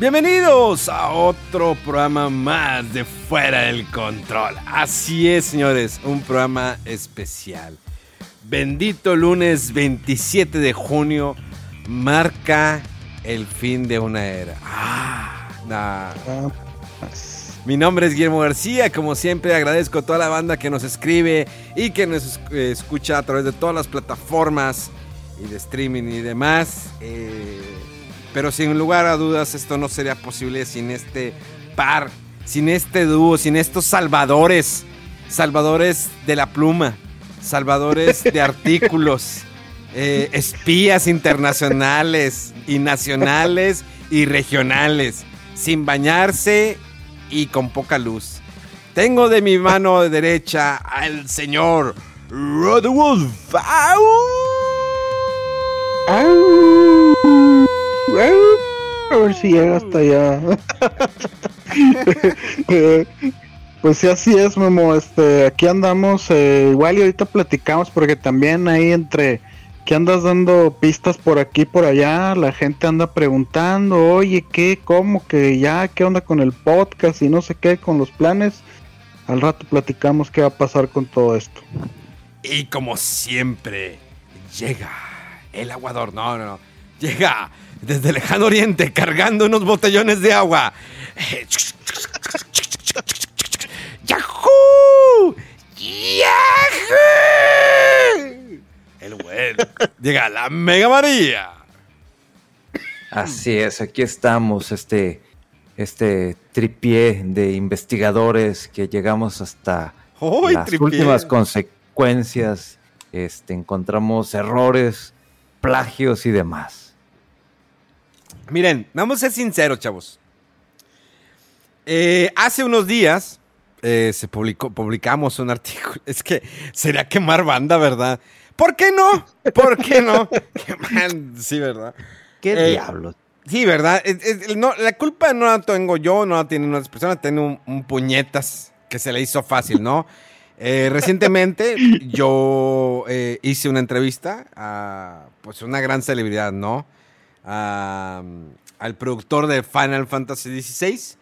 Bienvenidos a otro programa más de Fuera del Control. Así es, señores, un programa especial. Bendito lunes 27 de junio marca el fin de una era. Ah, nah. Mi nombre es Guillermo García, como siempre agradezco a toda la banda que nos escribe y que nos eh, escucha a través de todas las plataformas y de streaming y demás. Eh, pero sin lugar a dudas esto no sería posible sin este par, sin este dúo, sin estos salvadores, salvadores de la pluma, salvadores de artículos, eh, espías internacionales y nacionales y regionales, sin bañarse y con poca luz. Tengo de mi mano derecha al señor Rodwolf. A ver si llega hasta allá. pues sí, así es, Memo. Este, aquí andamos. eh, igual y ahorita platicamos porque también ahí entre que andas dando pistas por aquí por allá, la gente anda preguntando, oye, ¿qué? ¿Cómo? que ya? ¿Qué onda con el podcast? Y no sé qué, con los planes. Al rato platicamos qué va a pasar con todo esto. Y como siempre, llega el aguador. No, no, no. Llega desde el lejano oriente cargando unos botellones de agua. ¡Yahoo! ¡Yahoo! El bueno. Llega la Mega María. Así es, aquí estamos, este, este tripié de investigadores que llegamos hasta ¡Uy, las tripié! últimas consecuencias, este, encontramos errores, plagios y demás. Miren, vamos a ser sinceros, chavos. Eh, hace unos días eh, se publicó, publicamos un artículo. Es que sería quemar banda, ¿verdad? ¿Por qué no? ¿Por qué no? Quemar- sí, ¿verdad? ¿Qué Eh, diablos? Sí, ¿verdad? Es- es- no, la culpa no la tengo yo, no la tienen otras personas, tiene un, un puñetas que se le hizo fácil, ¿no? Eh, recientemente yo eh, hice una entrevista a pues una gran celebridad, ¿no? A, al productor de Final Fantasy XVI.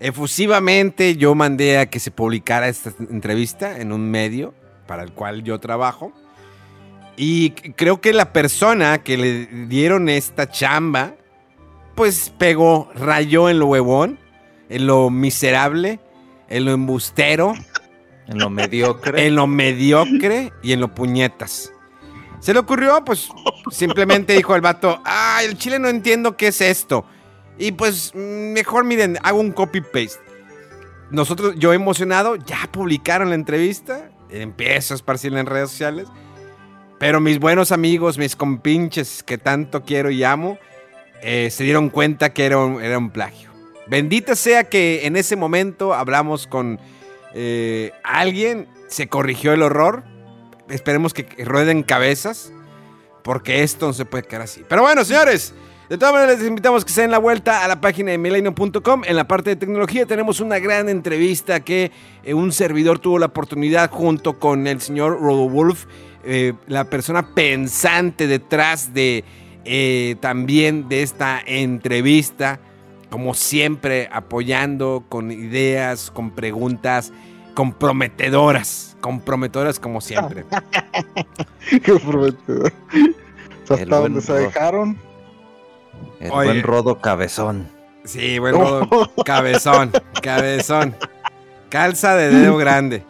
Efusivamente yo mandé a que se publicara esta entrevista en un medio para el cual yo trabajo. Y creo que la persona que le dieron esta chamba, pues pegó, rayó en lo huevón, en lo miserable, en lo embustero, En lo mediocre. en lo mediocre y en lo puñetas. Se le ocurrió, pues simplemente dijo el vato, ah, el chile no entiendo qué es esto. Y pues mejor miren, hago un copy-paste. Nosotros, yo emocionado, ya publicaron la entrevista, empiezo a esparcirla en redes sociales. Pero mis buenos amigos, mis compinches que tanto quiero y amo, eh, se dieron cuenta que era un, era un plagio. Bendita sea que en ese momento hablamos con eh, alguien, se corrigió el horror. Esperemos que rueden cabezas, porque esto no se puede quedar así. Pero bueno, señores, de todas maneras les invitamos que se den la vuelta a la página de milenio.com. En la parte de tecnología tenemos una gran entrevista que eh, un servidor tuvo la oportunidad junto con el señor Rodolf, eh, la persona pensante detrás de eh, también de esta entrevista, como siempre apoyando con ideas, con preguntas comprometedoras, comprometedoras como siempre. Qué prometedor. O sea, El hasta buen donde se Ro- dejaron. El Oye. buen rodo cabezón. Sí, bueno, cabezón, cabezón. Calza de dedo grande.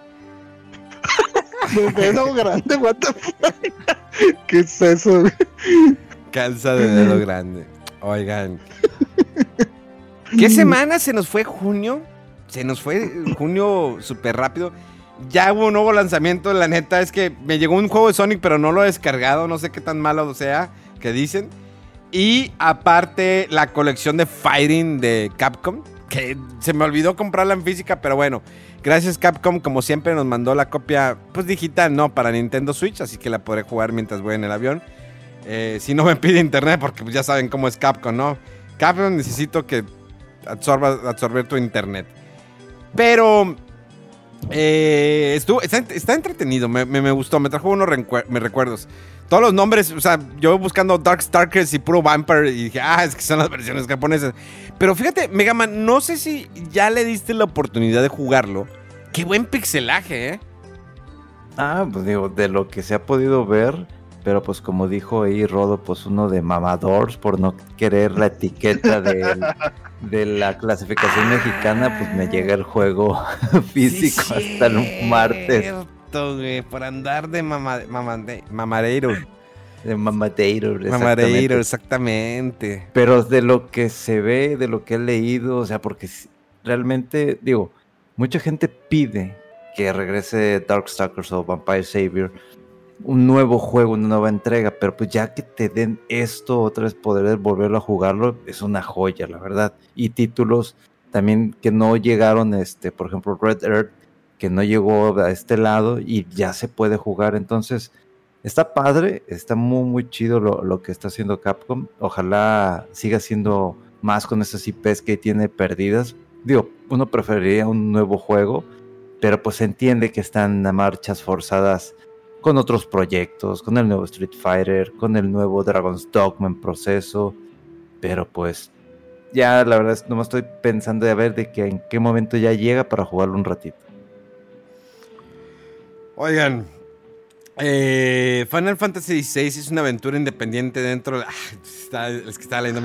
De dedo grande, what the fuck? ¿Qué es eso? Calza de dedo grande. Oigan. ¿Qué semana se nos fue junio? Se nos fue junio súper rápido. Ya hubo un nuevo lanzamiento, la neta es que me llegó un juego de Sonic, pero no lo he descargado, no sé qué tan malo sea, que dicen. Y aparte la colección de Fighting de Capcom, que se me olvidó comprarla en física, pero bueno, gracias Capcom, como siempre nos mandó la copia, pues digital, no, para Nintendo Switch, así que la podré jugar mientras voy en el avión. Eh, si no me pide internet, porque pues ya saben cómo es Capcom, ¿no? Capcom necesito que absorba, absorber tu internet. Pero eh, estuvo, está, está entretenido, me, me- gustó, me trajo unos me recuerdos. Todos los nombres, o sea, yo buscando Dark Starkers y puro Vampire y dije, ah, es que son las versiones japonesas. Pero fíjate, Mega Man, no sé si ya le diste la oportunidad de jugarlo. Qué buen pixelaje, ¿eh? Ah, pues digo, de lo que se ha podido ver, pero pues como dijo ahí Rodo, pues uno de mamadors por no querer la etiqueta de la clasificación mexicana, pues me llega el juego físico Sí, hasta el martes cierto, güey, por andar de mama, mamade- mamadeiro. de Mamadeiro. Mamadeiro, exactamente. exactamente. Pero de lo que se ve, de lo que he leído, o sea, porque realmente, digo, mucha gente pide que regrese Darkstalkers o Vampire Savior, un nuevo juego, una nueva entrega, pero pues ya que te den esto, otra vez poder volverlo a jugarlo, es una joya, la verdad. Y títulos también que no llegaron, este, por ejemplo, Red Earth, que no llegó a este lado y ya se puede jugar, entonces... Está padre, está muy muy chido lo, lo que está haciendo Capcom. Ojalá siga siendo más con esas IPs que tiene perdidas. Digo, uno preferiría un nuevo juego, pero pues se entiende que están a marchas forzadas con otros proyectos, con el nuevo Street Fighter, con el nuevo Dragon's Dogma en proceso. Pero pues ya la verdad es no estoy pensando de ver de que en qué momento ya llega para jugarlo un ratito. Oigan, eh, Final Fantasy VI es una aventura independiente dentro de... Ah, está- es que estaba leyendo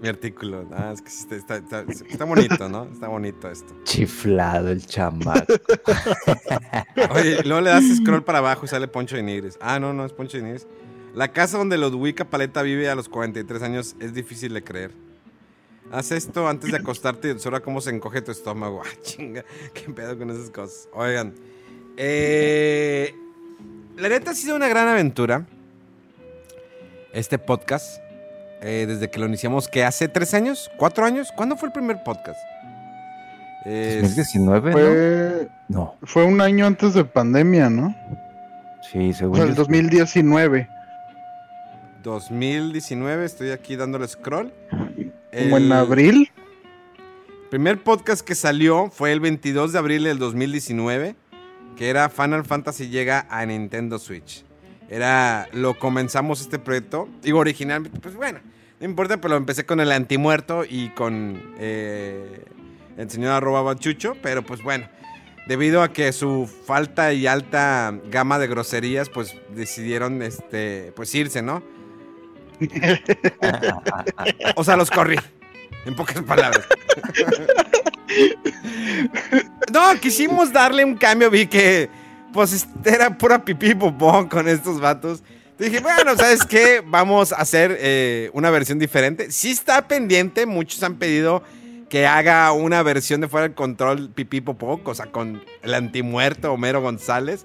mi, artículo. Ah, es que sí está, está- está- está bonito, ¿no? Está bonito esto. Chiflado el chamaco. Oye, luego le das scroll para abajo y sale Poncho de Nigris. Ah, no, no es Poncho de Nigris. La casa donde Ludwika Paleta vive a los 43 años es difícil de creer. Haz esto antes de acostarte y observa cómo se encoge tu estómago. Ah, chinga, qué pedo con esas cosas. Oigan, eh, la neta ha sido una gran aventura. Este podcast, eh, desde que lo iniciamos, que hace tres años, cuatro años. ¿Cuándo fue el primer podcast? Es- 2019, ¿no? Fue, No, fue un año antes de pandemia, ¿no? sí, O según sea, el yo- 2019. 2019, estoy aquí dándole scroll. Como en El abril. primer podcast que salió fue el 22 de abril del 2019, que era Final Fantasy llega a Nintendo Switch. Era, lo comenzamos este proyecto, digo originalmente, pues bueno, no importa, pero lo empecé con el antimuerto y con eh, el señor arroba bachucho, pero pues bueno, debido a que su falta y alta gama de groserías, pues decidieron, este, pues irse, ¿no? O sea, los corrí. En pocas palabras. no, quisimos darle un cambio. Vi que, pues, era pura pipí y popó con estos vatos. Dije, bueno, ¿sabes qué? Vamos a hacer eh, una versión diferente. Sí está pendiente. Muchos han pedido que haga una versión de fuera del control pipí o sea, con el antimuerto Homero González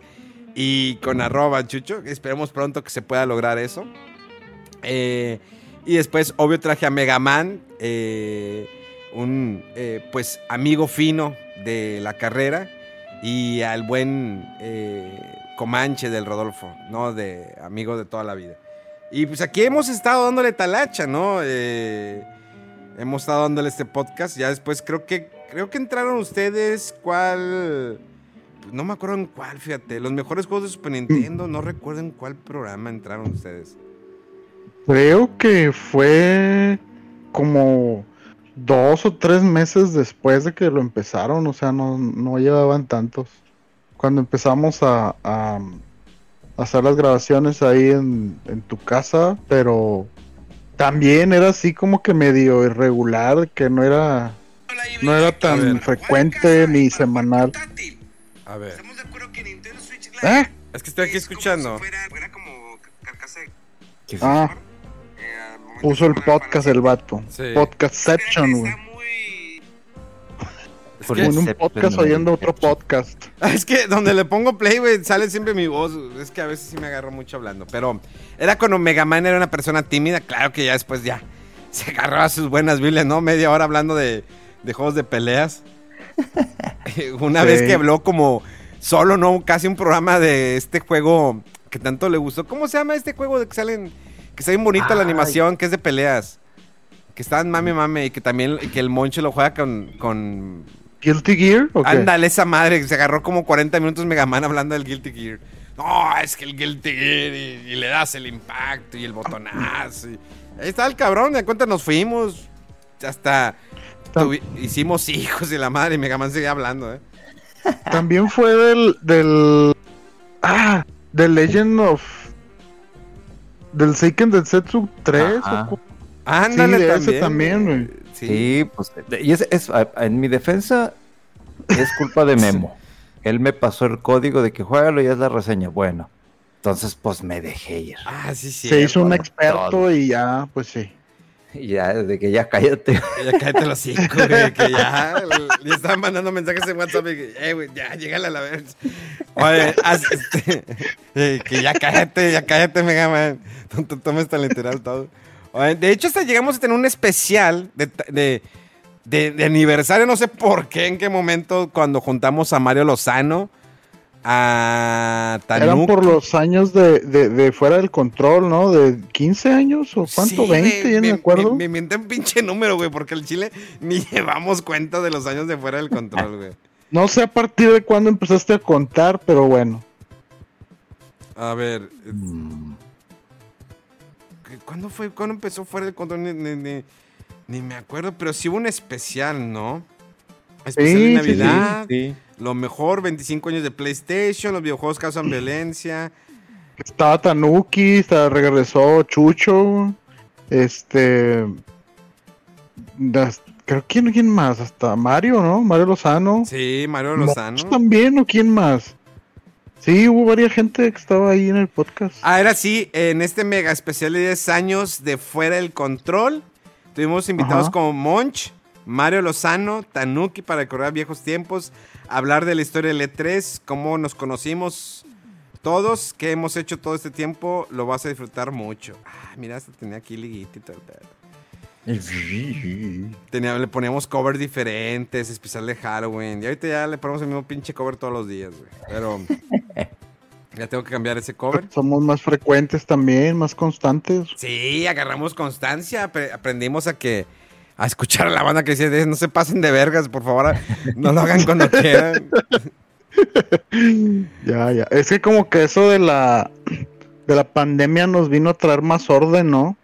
y con arroba chucho. Esperemos pronto que se pueda lograr eso. Eh, y después, obvio, traje a Mega Man, eh, un eh, pues amigo fino de la carrera, y al buen eh, Comanche del Rodolfo, ¿no? De amigo de toda la vida. Y pues aquí hemos estado dándole talacha, ¿no? Eh, hemos estado dándole este podcast. Ya después creo que creo que entraron ustedes. ¿Cuál? Pues no me acuerdo en cuál, fíjate. Los mejores juegos de Super Nintendo. No recuerdo en cuál programa entraron ustedes. Creo que fue como dos o tres meses después de que lo empezaron, o sea, no, no llevaban tantos. Cuando empezamos a, a hacer las grabaciones ahí en, en tu casa, pero también era así como que medio irregular, que no era, no era tan frecuente ni semanal. A ver. ¿Eh? Es que estoy aquí escuchando. Era como carcasa de ¿Qué es Ah, puso el podcast el vato. Sí. Podcastception, güey. Muy... Es que- En un podcast oyendo otro podcast. Es que donde le pongo play, güey, sale siempre mi voz. Es que a veces sí me agarro mucho hablando. Pero era cuando Mega Man era una persona tímida. Claro que ya después ya se agarró a sus buenas Biblias, ¿no? Media hora hablando de, de juegos de peleas. una Sí. vez que habló como solo, ¿no? Casi un programa de este juego que tanto le gustó. ¿Cómo se llama este juego de que salen... Que está bien bonita la animación, que es de peleas. Que está en mame mame y que también y que el Moncho lo juega con, con ¿Guilty Gear? ¿o qué? Ándale, esa madre, que se agarró como 40 minutos Mega Man hablando del Guilty Gear. No, es que el Guilty Gear y, y le das el impacto y el botonazo. y- Ahí está el cabrón, de cuenta nos fuimos. Hasta tuvi- hicimos hijos y la madre y Mega Man seguía hablando, ¿eh? También fue del. del. Ah, The Legend of. Del Seiken Densetsu 3. Ajá. o Ándale Sí, de ese también. también, güey. Sí. Sí, pues, y es, es- en mi defensa es culpa de Memo. Él me pasó el código de que juégalo y es la reseña. Bueno, entonces pues me dejé ir. Ah, sí, sí. Se hizo un todo. experto y ya, pues sí. Ya, de que ya cállate. Ya cállate los cinco, güey, que ya le estaban mandando mensajes en WhatsApp y que, eh, güey, ya, llégale a la vez. Oye, haz, este, que ya cállate, ya cállate, Mega Man. No te tomes tan literal todo. Oye, de hecho, hasta llegamos a tener un especial de, de, de- de aniversario, no sé por qué, en qué momento, cuando juntamos a Mario Lozano, a Eran Tanuki. por los años de, de, de fuera del control, ¿no? De 15 años o cuánto, Sí, 20, güey, ya no me acuerdo. Me, me miente un pinche número, güey, porque el Chile ni llevamos cuenta de los años de fuera del control, güey. No sé a partir de cuándo empezaste a contar, pero bueno. A ver, Mm, ¿qué- ¿cuándo fue? ¿Cuándo empezó fuera del control? Ni, ni- ni- ni me acuerdo, pero sí hubo un especial, ¿no? Especial Sí, de sí, Navidad, sí. lo mejor, 25 años de PlayStation, los videojuegos causan violencia. Estaba Tanuki, estaba- regresó Chucho, este... das- creo quién, quién más, hasta Mario, ¿no? Mario Lozano. Sí, Mario Mox Lozano. también, ¿o quién más? Sí, hubo varias gente que estaba ahí en el podcast. Ah, era así, en este mega especial de 10 años de Fuera del Control, tuvimos invitados Ajá. como Monch, Mario Lozano, Tanuki para recordar viejos tiempos, hablar de la historia del E3, cómo nos conocimos todos, qué hemos hecho todo este tiempo, lo vas a disfrutar mucho. Ah, mira, hasta tenía aquí liguita y todo el pedo. Tenía, le poníamos covers diferentes, especial de Halloween. Y ahorita ya le ponemos el mismo pinche cover todos los días, güey. Pero ya tengo que cambiar ese cover. Somos más frecuentes también, más constantes. Sí, agarramos constancia, apre- aprendimos a que a escuchar a la banda que "Eh, no se pasen de vergas, por favor, no lo hagan cuando quieran. Ya, ya. Es que como que eso de la de la pandemia nos vino a traer más orden, ¿no?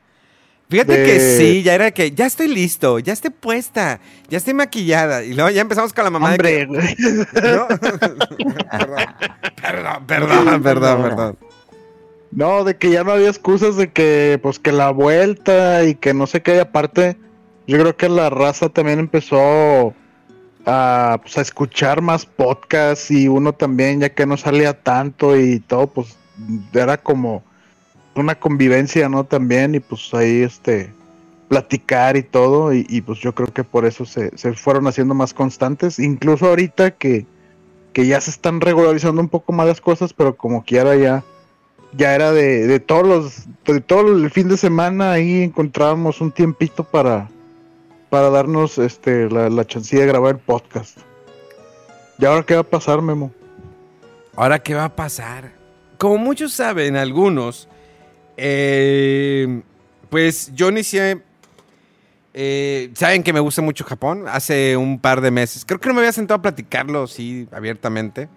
Fíjate De- que sí, ya era que ya estoy listo, ya estoy puesta, ya estoy maquillada. Y luego ya empezamos con la mamá Hombre, de güey. que, ¿no? perdón, perdón, perdón, perdón, perdón. No, de que ya no había excusas de que, pues, que la vuelta y que no sé qué. Y aparte, yo creo que la raza también empezó a, pues, a escuchar más podcasts y uno también, ya que no salía tanto y todo, pues, era como una convivencia, ¿no? También y pues ahí, este, platicar y todo. Y, y, pues yo creo que por eso se, se fueron haciendo más constantes. Incluso ahorita que, que ya se están regularizando un poco más las cosas, pero como quiera ya ya era de, de todos los de todo el fin de semana ahí encontrábamos un tiempito para para darnos este la, la chancilla de grabar el podcast. ¿Y ahora qué va a pasar, Memo? Ahora, ¿qué va a pasar? Como muchos saben, algunos, eh, pues yo inicié. eh, Saben que me gusta mucho Japón. Hace un par de meses. Creo que no me había sentado a platicarlo así abiertamente.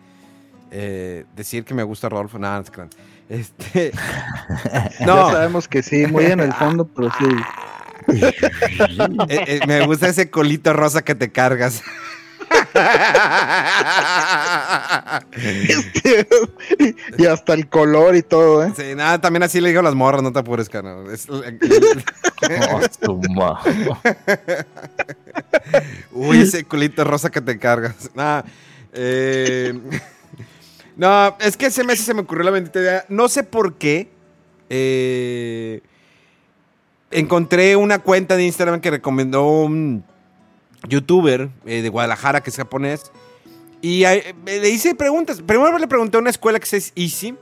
Eh, decir que me gusta Rodolfo. Nada, no. Este, Ya no, sabemos que sí, muy en el fondo, pero sí. Eh, eh, me gusta ese colito rosa que te cargas. y hasta el color y todo, ¿eh? Sí, nada, también así le digo a las morras, no te apures, carnal. Es- Oh, Uy, ese culito rosa que te cargas. Nah, eh, No, es que ese mes se me ocurrió la bendita idea. No sé por qué. eh, encontré una cuenta de Instagram que recomendó un youtuber eh, de Guadalajara que es japonés. Y eh, le hice preguntas. Primero le pregunté a una escuela que es Easy,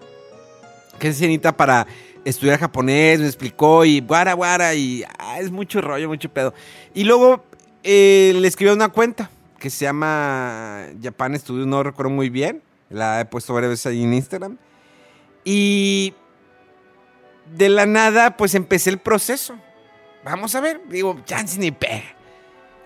que es cenita para estudiar japonés. Me explicó y guara, guara. Y ah, es mucho rollo, mucho pedo. Y luego eh, le escribí a una cuenta que se llama Japan Studio, no recuerdo muy bien. La he puesto varias veces ahí en Instagram. Y de la nada, pues empecé el proceso. Vamos a ver, digo, chance ni pe.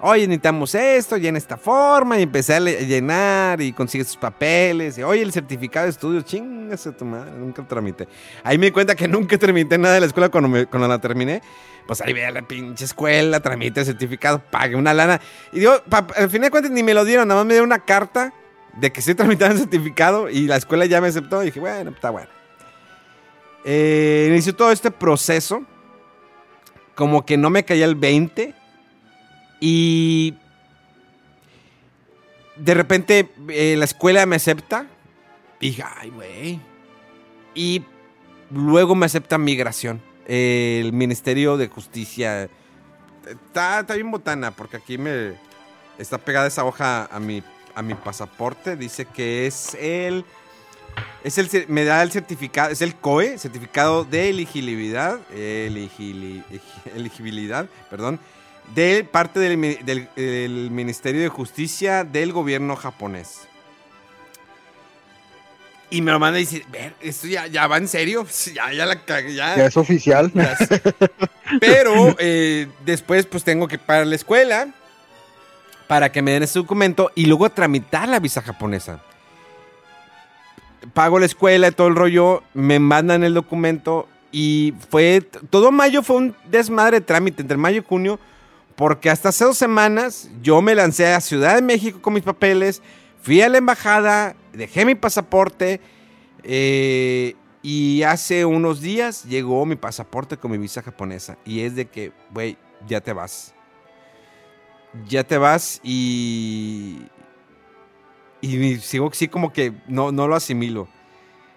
Oye, necesitamos esto, en esta forma. Y empecé a le- llenar y consigue sus papeles. Y, oye, el certificado de estudio, chingas a tu madre, nunca lo tramité. Ahí me di cuenta que nunca tramité nada de la escuela cuando, cuando la terminé. Pues ahí ve a la pinche escuela, tramité el certificado, pagué una lana. Y digo, al final de cuentas ni me lo dieron, nada más me dieron una carta de que estoy tramitando el certificado y la escuela ya me aceptó. Y dije, bueno, está bueno. Eh, inició todo este proceso. Como que no me caía el 20. Y de repente eh, la escuela me acepta. Y ay, güey. Y luego me acepta migración. Eh, el Ministerio de Justicia. Está, está bien botana, porque aquí me está pegada esa hoja a mi, a mi pasaporte. Dice que es el. Es el, me da el certificado, es el COE, certificado de elegibilidad, eligili- elegibilidad, perdón, de parte del, del- del Ministerio de Justicia del gobierno japonés. Y me lo manda y dice, ver, esto ya, ya va en serio, ya, ya la cagué, ya. Ya es oficial. Ya. Pero eh, después pues tengo que pagar la escuela para que me den ese documento y luego tramitar la visa japonesa. Pago la escuela y todo el rollo, me mandan el documento y fue, todo mayo fue un desmadre de trámite entre mayo y junio porque hasta hace dos semanas yo me lancé a Ciudad de México con mis papeles, fui a la embajada, dejé mi pasaporte eh, y hace unos días llegó mi pasaporte con mi visa japonesa. Y es de que, güey, ya te vas. Ya te vas y. Y sigo así como que no, no lo asimilo.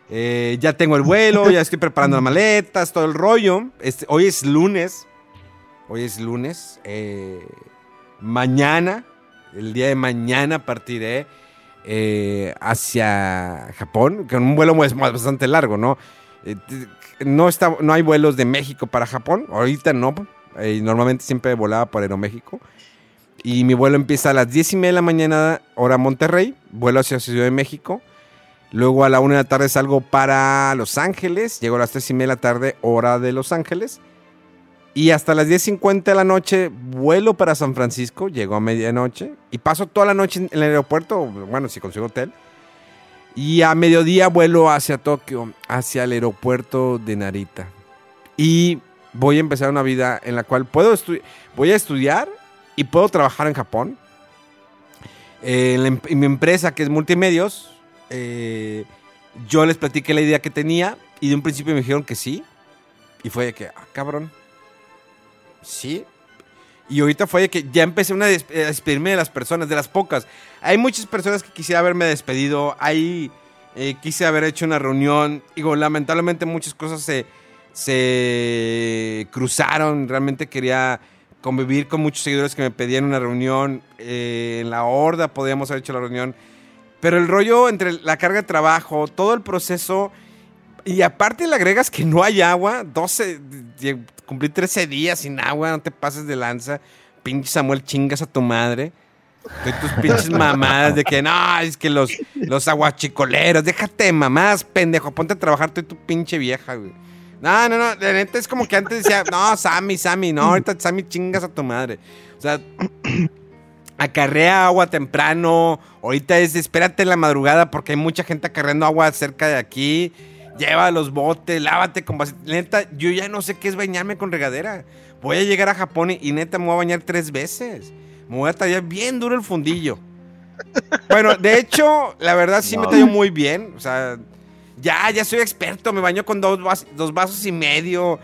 Eh, ya tengo el vuelo, ya estoy preparando las maletas, todo el rollo. Este, hoy es lunes. Hoy es lunes. eh, mañana, el día de mañana partiré eh, hacia Japón, con un vuelo bastante largo, ¿no? Eh, no, está, no hay vuelos de México para Japón, ahorita no, normalmente siempre volaba por Aeroméxico. Y mi vuelo empieza a las 10 y media de la mañana, hora Monterrey, vuelo hacia Ciudad de México. Luego a la 1 de la tarde salgo para Los Ángeles, llego a las 3 y media de la tarde, hora de Los Ángeles. Y hasta las 10.50 de la noche vuelo para San Francisco, llego a medianoche y paso toda la noche en el aeropuerto, bueno, si consigo hotel. Y a mediodía vuelo hacia Tokio, hacia el aeropuerto de Narita. Y voy a empezar una vida en la cual puedo estu- voy a estudiar y puedo trabajar en Japón. Eh, em- en mi empresa, que es Multimedios, eh, yo les platiqué la idea que tenía y de un principio me dijeron que sí. Y fue de que, ah, cabrón. Sí. Y ahorita fue de que ya empecé a despedirme de las personas, de las pocas. Hay muchas personas que quisiera haberme despedido. Hay, eh, quise haber hecho una reunión. Digo, lamentablemente muchas cosas se, se cruzaron. Realmente quería convivir con muchos seguidores que me pedían una reunión. eh, en la horda podíamos haber hecho la reunión. Pero el rollo entre la carga de trabajo, todo el proceso. Y aparte le agregas que no hay agua. 12, lle- cumplí 13 días sin agua, no te pases de lanza. Pinche Samuel, chingas a tu madre. De tus pinches mamadas de que no, es que los, los aguachicoleros, déjate mamadas, pendejo, ponte a trabajar tú y tu pinche vieja, güey. No, no, no, la neta es como que antes decía, no, Sammy, Sammy, no, ahorita Sammy chingas a tu madre. O sea, acarrea agua temprano, ahorita es espérate en la madrugada porque hay mucha gente acarreando agua cerca de aquí. Lleva los botes, lávate con vasito. Neta, yo ya no sé qué es bañarme con regadera. Voy a llegar a Japón y, y neta me voy a bañar tres veces. Me voy a tallar bien duro el fundillo. Bueno, de hecho, la verdad sí me No. tallo muy bien. O sea, ya, ya soy experto. Me baño con dos, vas- dos vasos y medio.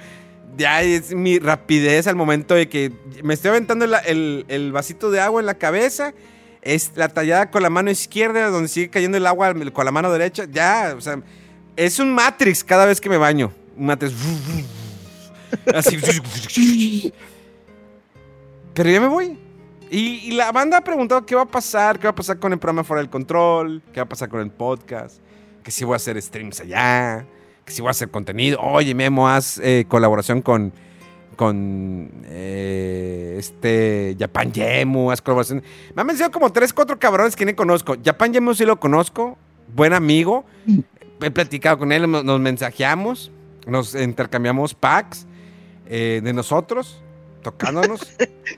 Ya es mi rapidez al momento de que me estoy aventando el, vasito de agua en la cabeza. es la tallada con la mano izquierda, donde sigue cayendo el agua con la mano derecha. Ya, o sea, es un Matrix cada vez que me baño. Un Matrix. Así. Pero ya me voy. Y la banda ha preguntado qué va a pasar, qué va a pasar con el programa Fuera del Control, qué va a pasar con el podcast, que si voy a hacer streams allá, que si voy a hacer contenido. Oye, Memo, haz eh, colaboración con, con eh, este Japan Yemu, haz colaboración. Me han mencionado como tres, cuatro cabrones que ni conozco. Japan Yemu sí lo conozco, buen amigo. He platicado con él, nos mensajeamos, nos intercambiamos packs eh, de nosotros, tocándonos.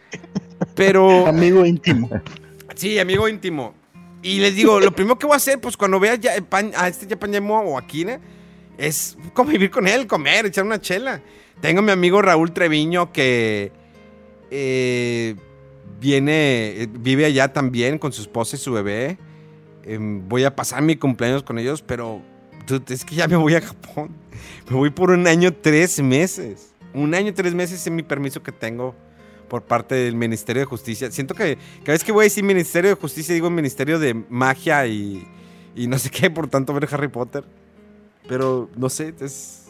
Pero. Amigo íntimo. Sí, amigo íntimo. Y les digo, lo primero que voy a hacer, pues cuando vea ya- pan- a este Japan Yemo o a Kine, es convivir con él, comer, echar una chela. Tengo a mi amigo Raúl Treviño que eh, viene, eh, vive allá también con su esposa y su bebé. Em, voy a pasar mi cumpleaños con ellos, pero es que ya me voy a Japón. Me voy por un año, tres meses. Un año, tres meses es mi permiso que tengo por parte del Ministerio de Justicia. Siento que cada vez que voy a decir Ministerio de Justicia digo Ministerio de Magia y, y no sé qué, por tanto ver Harry Potter. Pero no sé, es,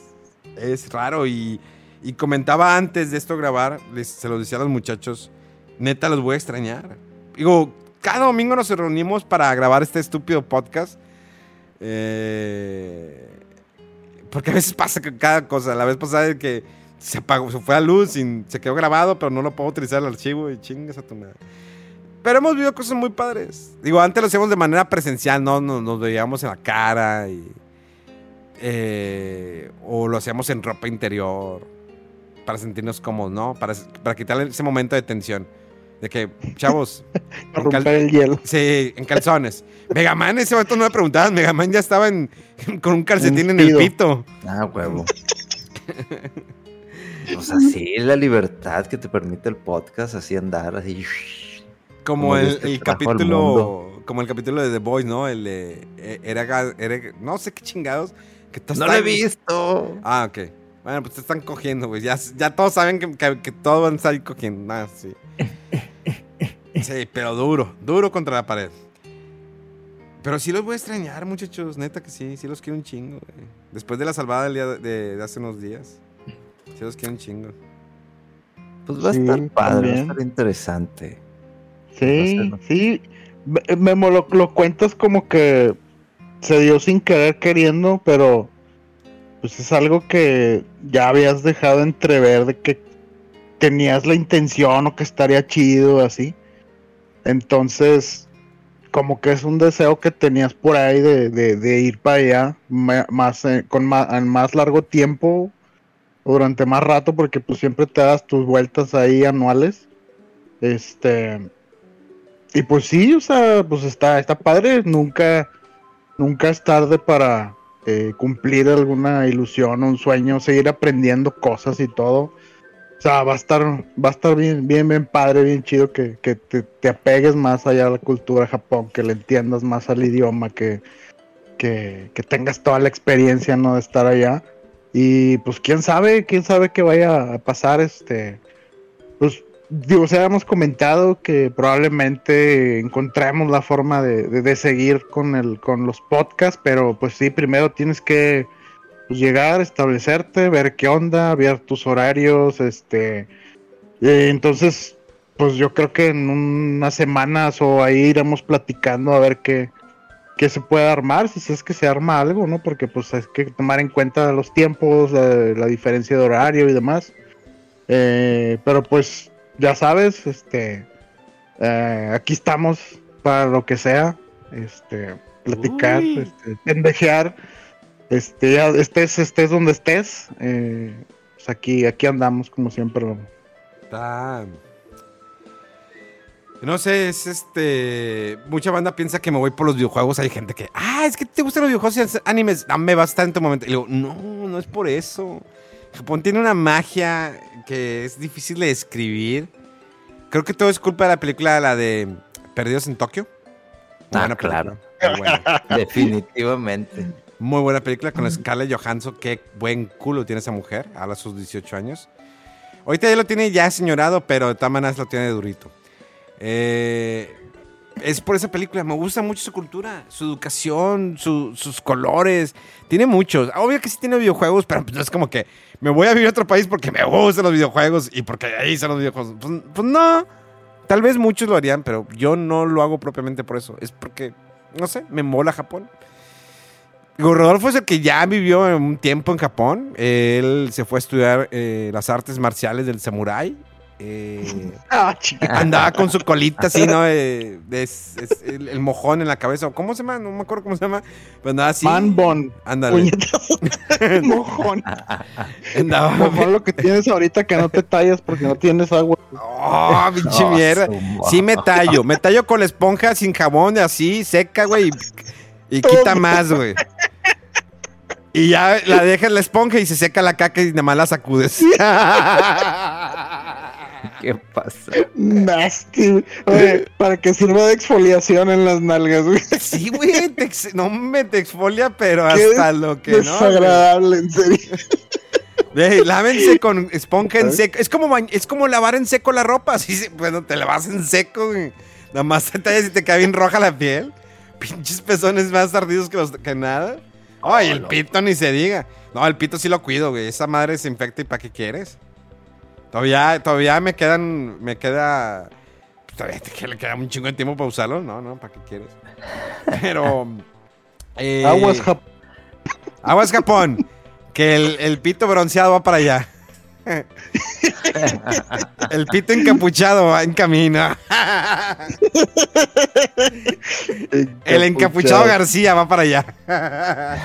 es raro. Y, y comentaba antes de esto grabar, se lo decía a los muchachos, neta los voy a extrañar. Digo, cada domingo nos reunimos para grabar este estúpido podcast. Eh, porque a veces pasa cada cosa. La vez pasada que se apagó, se fue a luz y se quedó grabado, pero no lo puedo utilizar el archivo y chingas a tu madre. Pero hemos vivido cosas muy padres. Digo, antes lo hacíamos de manera presencial, ¿no? Nos, nos veíamos en la cara y... eh, o lo hacíamos en ropa interior para sentirnos cómodos, ¿no? Para, para quitarle ese momento de tensión. De que, chavos, Para en cal- romper el hielo. Sí, en calzones. Megaman, ese momento no me preguntaban. Megaman ya estaba en, con un calcetín en el pito. Ah, huevo. Pues así la libertad que te permite el podcast, así andar, así. Como Como el, capítulo. Como el capítulo de The Boys, ¿no? El de. eh, Era, era- no sé qué chingados. Que No lo he visto. Ah, ok. Bueno, pues te están cogiendo, güey. Ya, ya todos saben que, que, que todos van a salir cogiendo. Ah, sí. Sí, pero duro. Duro contra la pared. Pero sí los voy a extrañar, muchachos. Neta que sí. Sí los quiero un chingo, güey. Después de la salvada del día de, de hace unos días. Sí los quiero un chingo. Pues va a estar padre, va a estar interesante. Sí, sí. Me- Memo, lo, lo cuentas como que se dio sin querer queriendo, pero pues es algo que ya habías dejado entrever de que tenías la intención o que estaría chido así. Entonces, como que es un deseo que tenías por ahí de, de- de ir para allá más, eh, con más, en más largo tiempo durante más rato, porque pues siempre te das tus vueltas ahí anuales. Este. Y pues sí, o sea, pues está, está padre. Nunca, nunca es tarde para eh, cumplir alguna ilusión un sueño, seguir aprendiendo cosas y todo. O sea, va a estar, va a estar bien, bien, bien padre, bien chido que, que te, te apegues más allá a la cultura Japón, que le entiendas más al idioma, que, que, que tengas toda la experiencia, ¿no? De estar allá. Y pues quién sabe, quién sabe qué vaya a pasar, este, pues digo, o sea, hemos comentado que probablemente encontremos la forma de, de- seguir con el, con los podcasts, pero pues sí, primero tienes que pues, llegar, establecerte, ver qué onda, ver tus horarios, este, entonces, pues yo creo que en unas semanas o ahí iremos platicando a ver qué, qué se puede armar, si es que se arma algo, ¿no? Porque pues hay que tomar en cuenta los tiempos, eh, la diferencia de horario y demás. Eh, pero pues ya sabes, este, eh, aquí estamos para lo que sea, este, platicar, Uy. este, pendejear, este, ya estés, estés donde estés, eh, pues aquí, aquí andamos como siempre. ¿no? No sé, es este. Mucha banda piensa que me voy por los videojuegos. Hay gente que, ah, es que te gustan los videojuegos y animes. Dame bastante momento. Y digo, no, no es por eso. Japón tiene una magia que es difícil de describir. Creo que todo es culpa de la película, la de Perdidos en Tokio. Muy Ah, claro. Muy buena. Definitivamente. Muy buena película con Scarlett Johansson. Qué buen culo tiene esa mujer a sus 18 años. Ahorita ya lo tiene ya señorado, pero de todas maneras lo tiene durito. Eh, es por esa película. Me gusta mucho su cultura, su educación, su- sus colores. Tiene muchos. Obvio que sí tiene videojuegos, pero pues no es como que me voy a vivir a otro país porque me gustan los videojuegos y porque ahí son los videojuegos. Pues, pues no. Tal vez muchos lo harían, pero yo no lo hago propiamente por eso. Es porque, no sé, me mola Japón. Rodolfo es el que ya vivió un tiempo en Japón. Él se fue a estudiar eh, las artes marciales del samurái. Eh, Ah, chica. andaba con su colita así, ¿no? Eh, es- es el, el mojón en la cabeza. ¿Cómo se llama? No me acuerdo cómo se llama. Pero andaba así. Manbon. Ándale. Mojón. Andaba. Mojón lo que tienes ahorita que no te tallas porque no tienes agua. Oh, pinche No, mierda. Sí me tallo. Me tallo con la esponja sin jabón, así, seca, güey. Y, y quita más, güey. Y ya la dejas la esponja y se seca la caca y nada más la sacudes. ¿Qué pasa? Nasty. Oye, para que sirva de exfoliación en las nalgas, güey. Sí, güey. te ex- no me te exfolia, pero Qué hasta lo que no. güey. Desagradable, en serio. Güey, lávense con esponja en seco. Es como, es como lavar en seco la ropa. Así, se- bueno, te lavas en seco, güey. Nada más te tallas y te queda bien roja la piel. Pinches pezones más ardidos que, los, que nada. Ay, el pito ni se diga. No, el pito sí lo cuido, güey. Esa madre se infecta y ¿para qué quieres? Todavía, todavía me quedan, me queda... Todavía te le queda un chingo de tiempo para usarlo. No, no, ¿para qué quieres? Pero... eh, Aguas, Jap- Aguas Japón. Que el, el pito bronceado va para allá. El pito encapuchado va en camino. El encapuchado García va para allá.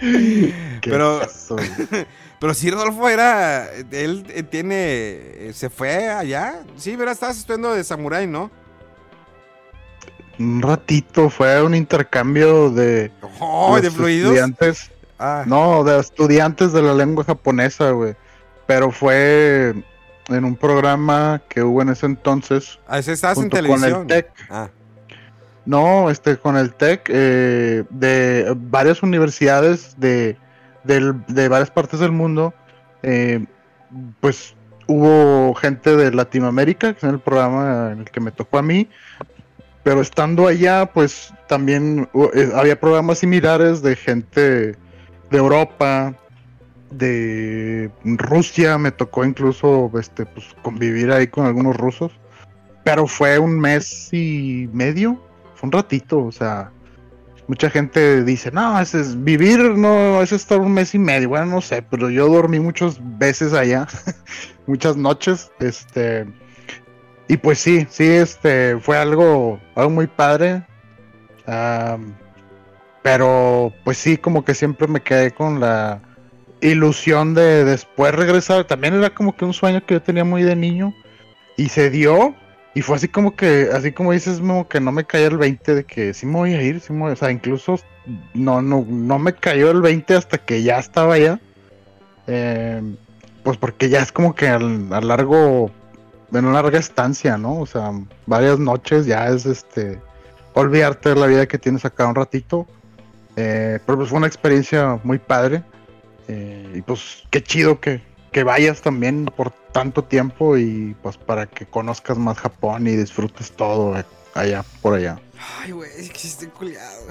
Pero- güey. Pero sí, Rodolfo era. Él tiene. Se fue allá. Sí, ¿verdad? Estabas estudiando de samurái, ¿no? Un ratito fue un intercambio de, ¡Oh, de los fluidos! estudiantes. Ah, No, de estudiantes de la lengua japonesa, güey. Pero fue en un programa que hubo en ese entonces a ese estabas en junto con televisión. el TEC. Ah, No, este, con el TEC eh, de varias universidades de, de varias partes del mundo. eh, pues hubo gente de Latinoamérica, que es el programa en el que me tocó a mí. Pero estando allá, pues también eh, había programas similares de gente de Europa, de Rusia. Me tocó incluso este, pues, convivir ahí con algunos rusos. Pero fue un mes y medio, un ratito, o sea, mucha gente dice, no, ese es vivir, no, es estar un mes y medio, bueno, no sé, pero yo dormí muchas veces allá, muchas noches, este, y pues sí, sí, este, fue algo, algo muy padre, pero pues sí, como que siempre me quedé con la ilusión de después regresar, también era como que un sueño que yo tenía muy de niño, y se dio, y fue así como que, así como dices, como que no me caía el 20 de que sí me voy a ir, sí me voy- o sea, incluso no, no, no me cayó el 20 hasta que ya estaba allá. Eh, pues porque ya es como que al- a largo, en una larga estancia, ¿no? O sea, varias noches ya es este, olvidarte de la vida que tienes acá un ratito. Eh, pero pues fue una experiencia muy padre. Eh, y pues qué chido que, que vayas también por tanto tiempo y pues para que conozcas más Japón y disfrutes todo eh, allá, por allá. Ay, güey, es que estoy culiado.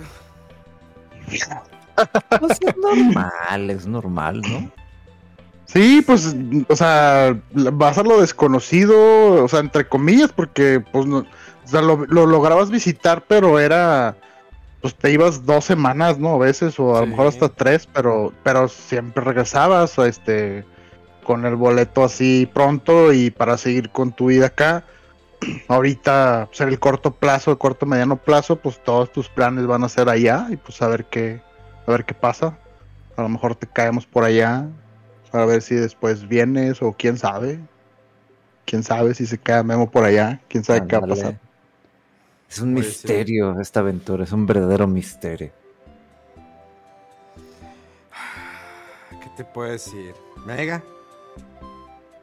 Pues es normal, es normal, ¿no? Sí, pues, o sea, vas a lo desconocido, o sea, entre comillas, porque pues no, o sea, lo, lo lograbas visitar, pero era, pues te ibas dos semanas, ¿no? A veces, o a lo mejor hasta tres, pero, pero siempre regresabas, o este, con el boleto así pronto y para seguir con tu vida acá. Ahorita, pues en el corto plazo, el corto mediano plazo, pues todos tus planes van a ser allá y pues a ver qué, a ver qué pasa. A lo mejor te caemos por allá, a ver si después vienes o quién sabe. Quién sabe si se queda Memo por allá, quién sabe qué va a pasar. Es un Puede ser. misterio esta aventura, es un verdadero misterio. ¿Qué te puedo decir? Mega.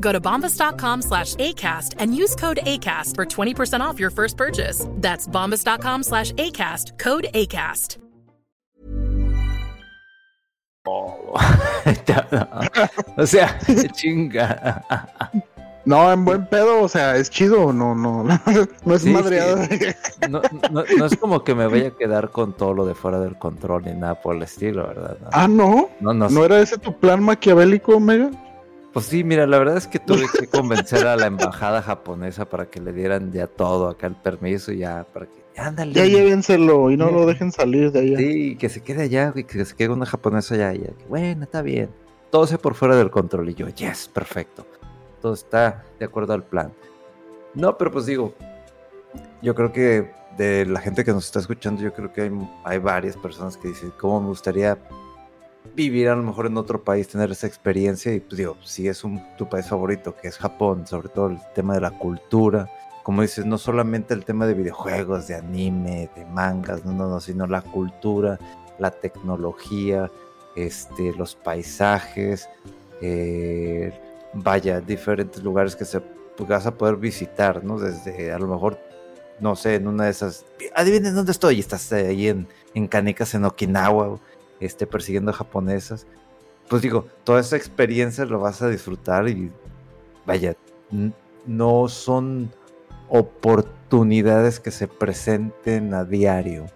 Go to bombas.com slash ACAST and use code ACAST for 20% off your first purchase. That's bombas.com slash ACAST, code ACAST. Oh. o sea, chinga. No, en buen pedo, o sea, es chido, no, no, no es Sí, madreado. No, no- no es como que me vaya a quedar con todo lo de fuera del control ni nada por el estilo, ¿verdad? No, Ah, no. no, no, ¿No era ese tu plan maquiavélico, Omega? Pues sí, mira, la verdad es que tuve que convencer a la embajada japonesa para que le dieran ya todo acá el permiso, ya para que. Ándale. Ya llévenselo y no lo dejen salir de allá. Sí, que se quede allá, güey, que se quede una japonesa allá. ya. Bueno, está bien. Todo sea por fuera del control. Y yo, yes, perfecto. Todo está de acuerdo al plan. No, pero pues digo, yo creo que de la gente que nos está escuchando, yo creo que hay, hay varias personas que dicen, ¿cómo me gustaría vivir a lo mejor en otro país, tener esa experiencia? Y pues digo, si es un, tu país favorito, que es Japón, sobre todo el tema de la cultura, como dices, no solamente el tema de videojuegos, de anime, de mangas, no, no, no, sino la cultura, la tecnología, este, los paisajes, eh, vaya, diferentes lugares que se pues, vas a poder visitar, ¿no? Desde a lo mejor, no sé, en una de esas, adivinen dónde estoy, estás ahí en, en Canicas, en Okinawa, este, persiguiendo japonesas. Pues digo, toda esa experiencia lo vas a disfrutar y vaya, no son oportunidades que se presenten a diario.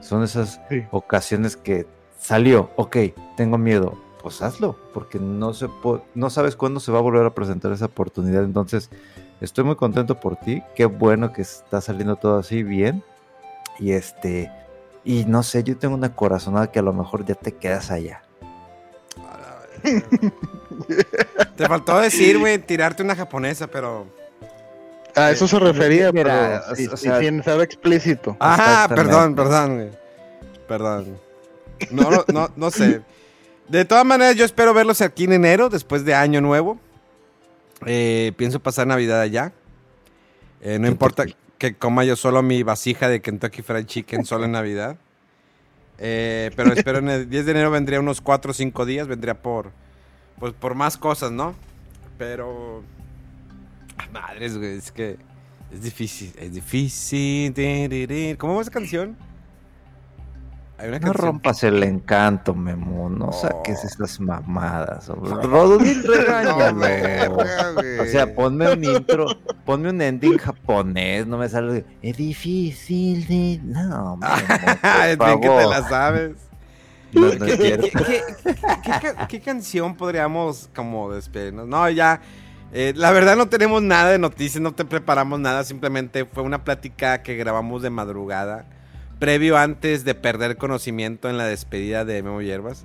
Son esas Sí. ocasiones que salió, ok, tengo miedo, pues hazlo, porque no, se no sabes cuándo se va a volver a presentar esa oportunidad. Entonces, estoy muy contento por ti, qué bueno que está saliendo todo así bien. Y este, y no sé, yo tengo una corazonada que a lo mejor ya te quedas allá. Te faltó decir, güey, tirarte una japonesa, pero. A eso se refería, Mira, pero sí, o sea- sin ser explícito. Ah, perdón, perdón, güey. Perdón. No, no, no, no sé. De todas maneras, yo espero verlos aquí en enero, después de Año Nuevo. Eh, pienso pasar Navidad allá. Eh, no importa que coma yo solo mi vasija de Kentucky Fried Chicken solo en Navidad. Eh, pero espero en el 10 de enero vendría unos 4 o 5 días, vendría por, pues, por más cosas, ¿no? Pero... ah, Madres, güey, es que es difícil, es difícil. Di, di, di. ¿Cómo va esa canción? Hay una No canción. rompas el encanto, Memo. No saques Oh. esas mamadas. Rodolín, regáñame. No. O sea, ponme un intro, ponme un ending japonés, no me sale. Es difícil de. No, Memo, Es bien que te la sabes. No, no ¿Qué, qué canción podríamos como despedirnos? No, ya. eh, la verdad no tenemos nada de noticias, no te preparamos nada, simplemente fue una plática que grabamos de madrugada, previo antes de perder conocimiento en la despedida de Memo Hierbas.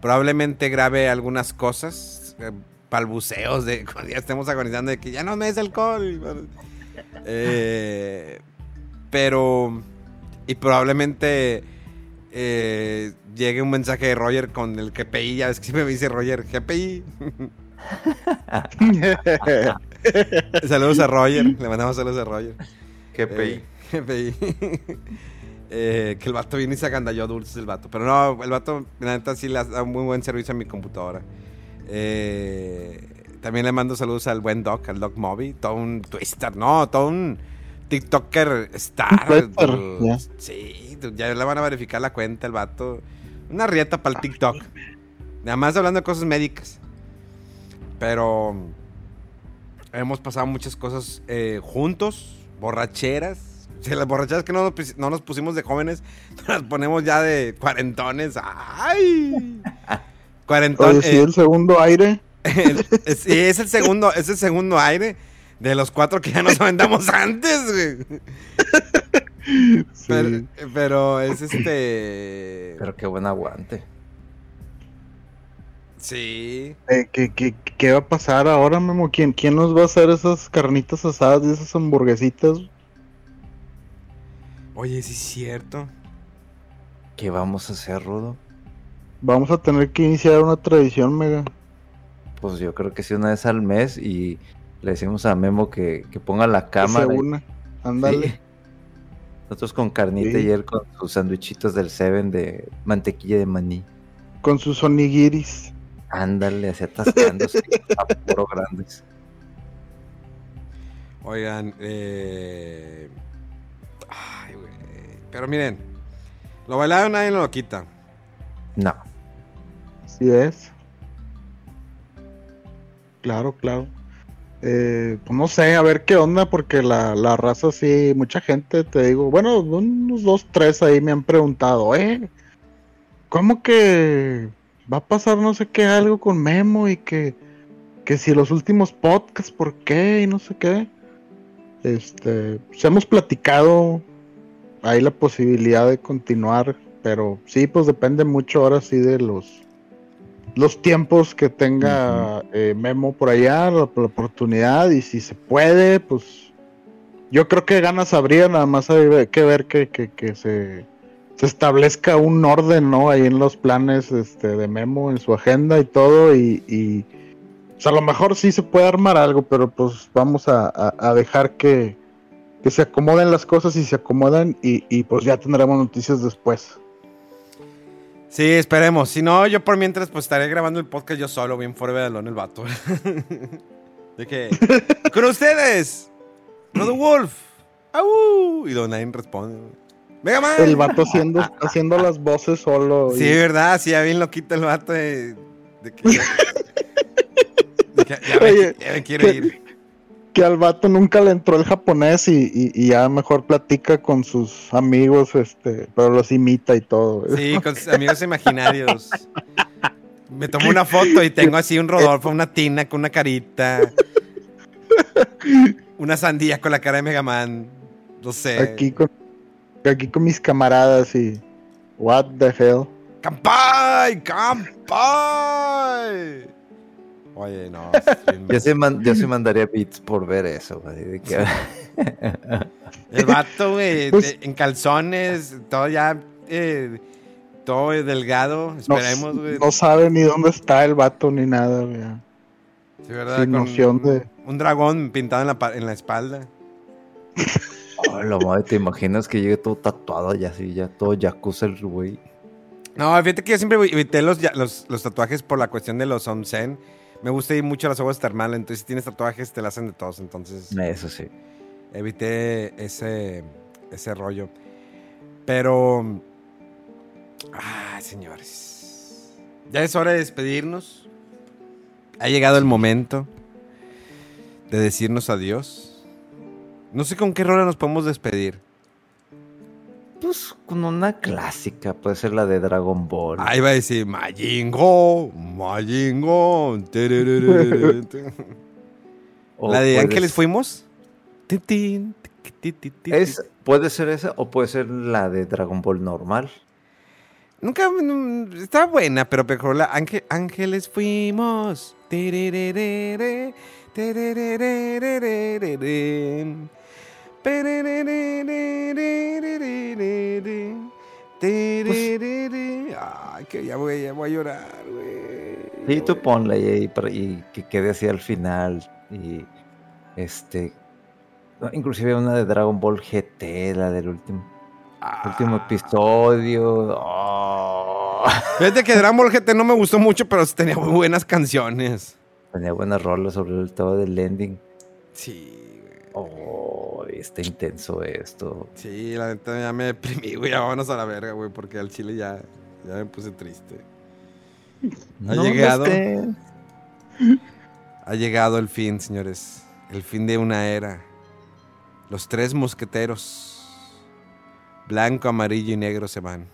Probablemente grabe algunas cosas, eh, balbuceos de cuando ya estemos agonizando de que ya no me des alcohol. eh, pero, y probablemente eh, llegue un mensaje de Roger con el GPI. Ya ves que siempre me dice Roger, GPI. saludos a Roger. Le mandamos saludos a Roger. Qué Eh, GPI. Eh, que el vato viene y se agandalló dulces el vato. Pero no, el vato, la neta, sí le da un muy buen servicio a mi computadora. Eh, también le mando saludos al buen Doc, al Doc Moby. Todo un twister, no, todo un TikToker star. Sí, ya le van a verificar la cuenta el vato. Una rieta para el TikTok. Nada más hablando de cosas médicas. Pero hemos pasado muchas cosas eh, juntos, borracheras. Sea, las borracheras que no nos, no nos pusimos de jóvenes, nos las ponemos ya de cuarentones. ¡Ay! Sí, eh, el segundo aire. el- es, sí, es el segundo, es el segundo aire de los cuatro que ya nos aventamos antes, güey. Sí. Pero, pero es este. Pero qué buen aguante. Sí. Eh, ¿qué, qué, qué va a pasar ahora, Memo? ¿Quién, ¿Quién nos va a hacer esas carnitas asadas y esas hamburguesitas? Oye, sí es cierto. ¿Qué vamos a hacer, Rudo? Vamos a tener que iniciar una tradición, Mega. Pues yo creo que sí, una vez al mes y Le decimos a Memo que, que ponga la Que se cámara. una. Ándale. Sí. Nosotros con carnita Sí. y él con sus sandwichitos del Seven de mantequilla de maní. Con sus onigiris. Ándale, así atascándose a puro grandes. Oigan, eh... Pero miren, lo bailado nadie lo quita. No. Así es. Claro, claro. Eh, pues no sé, a ver qué onda, porque la, la raza sí, mucha gente, te digo, bueno, unos dos, tres ahí me han preguntado, eh, ¿cómo que va a pasar no sé qué algo con Memo y que, que si los últimos podcasts, ¿por qué? Y no sé qué. Este, pues hemos platicado, hay la posibilidad de continuar, pero sí, pues depende mucho ahora sí de los los tiempos que tenga eh, Memo por allá, la, la oportunidad y si se puede, pues yo creo que ganas habría, nada más hay que ver que, que, que se, se establezca un orden, ¿no? Ahí en los planes este, de Memo, en su agenda y todo y, y pues, a lo mejor sí se puede armar algo, pero pues vamos a, a- a dejar que, que se acomoden las cosas y se acomodan y, y pues ya tendremos noticias después. Sí, esperemos. Si no, yo por mientras pues estaré grabando el podcast yo solo, bien fuera de el vato. de que... Con ustedes, Brother Wolf. ¡Au! Y Don Nine responde. ¡Mega Man! El vato haciendo, haciendo las voces solo. Sí, verdad, sí, ya bien loquito el vato de, de que... que ya, me, ya me quiero ir. Que al vato nunca le entró el japonés y, y- y ya mejor platica con sus amigos, este, pero los imita y todo. Sí, con sus amigos imaginarios. Me tomo una foto y tengo así un Rodolfo, una tina con una carita. Una sandía con la cara de Mega Man. No sé. Aquí con aquí con mis camaradas y what the hell. ¡Campai! ¡Campai! Oye, no. Yo sí, man- yo sí mandaría beats por ver eso, güey. de que- El vato, güey, Pues- en calzones, todo ya. eh, todo delgado. No, Esperemos, güey. no sabe ni dónde está el vato ni nada, güey. Sí, ¿verdad? sin Con noción de- Un dragón pintado en la, en la espalda. Oh, lo madre, ¿te imaginas que llegue todo tatuado ya así, ya todo yakuza el güey? No, fíjate que yo siempre evité los, los, los tatuajes por la cuestión de los onsen. Me gusta ir mucho a las aguas termales, entonces si tienes tatuajes te la hacen de todos, entonces Eso sí. evité ese, ese rollo. Pero... Ah, señores. Ya es hora de despedirnos. Ha llegado el momento de decirnos adiós. No sé con qué rola nos podemos despedir. Pues con una clásica, puede ser la de Dragon Ball. Ahí va a decir Majingo, Majingo. La de Ángeles Fuimos. Es, puede ser esa o puede ser la de Dragon Ball normal. Nunca mm, está buena, pero mejor la Ángel- Ángeles Fuimos. Ay, que ya voy, ya voy a llorar, güey. Sí, tú ponla y, que quede así al final. Y este. Inclusive una de Dragon Ball GT, la del último, último Ah. episodio. Oh. Fíjate que Dragon Ball GT no me gustó mucho, pero tenía muy buenas canciones. Tenía buenas rolas sobre todo del ending. Sí, güey. Oh, está intenso esto. Sí, la neta ya me deprimí, güey. Ya vámonos a la verga, güey, porque al chile ya, ya me puse triste. Ha No, llegado. esté- Ha llegado el fin, señores. El fin de una era. Los tres mosqueteros. Blanco, amarillo y negro se van.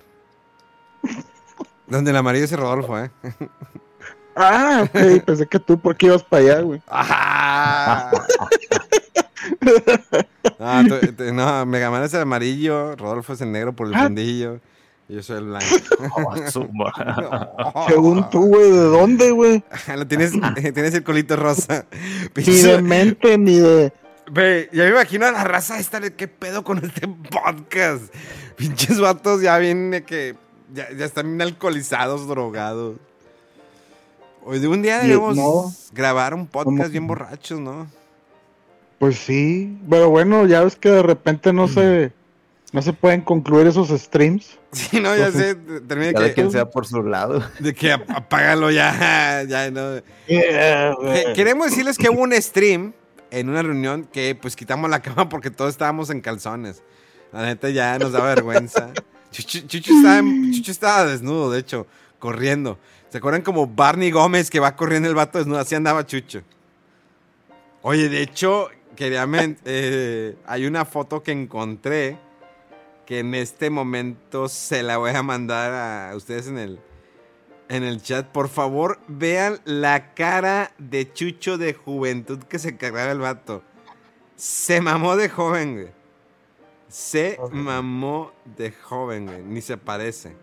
Donde el amarillo es el Rodolfo, ¿eh? Ah, ok, pensé que tú porque ibas para allá, güey. ¡Ajá! No, tú- tú- no, Megaman es el amarillo, Rodolfo es el negro por el Ah. fundillo. Y yo soy el blanco. Oh, Según tú, güey, ¿de dónde, güey? Lo tienes, tienes el colito rosa. Ni de mente, ni de... Ve, ya me imagino a la raza esta de qué pedo con este podcast. Pinches vatos ya vienen que ya, ya están bien alcoholizados, drogados. Hoy de un día debemos no. grabar un podcast bien borrachos, ¿no? Pues sí, pero bueno, ya ves que de repente no se no se pueden concluir esos streams. Sí, no, ya Entonces, sé. Termina que, quien sea por su lado. de que ap- apágalo ya. ya no. Yeah, güey. queremos decirles que hubo un stream en una reunión que pues quitamos la cama porque todos estábamos en calzones. La neta ya nos da vergüenza. Chucho, Chucho estaba, Chucho estaba desnudo, de hecho, corriendo. ¿Se acuerdan como Barney Gómez que va corriendo el vato desnudo? Así andaba Chucho. Oye, de hecho, quería eh, hay una foto que encontré que en este momento se la voy a mandar a ustedes en el, en el chat. Por favor, vean la cara de Chucho de juventud que se cargaba el vato. Se mamó de joven, güey. Se mamó de joven, güey. Ni se parece.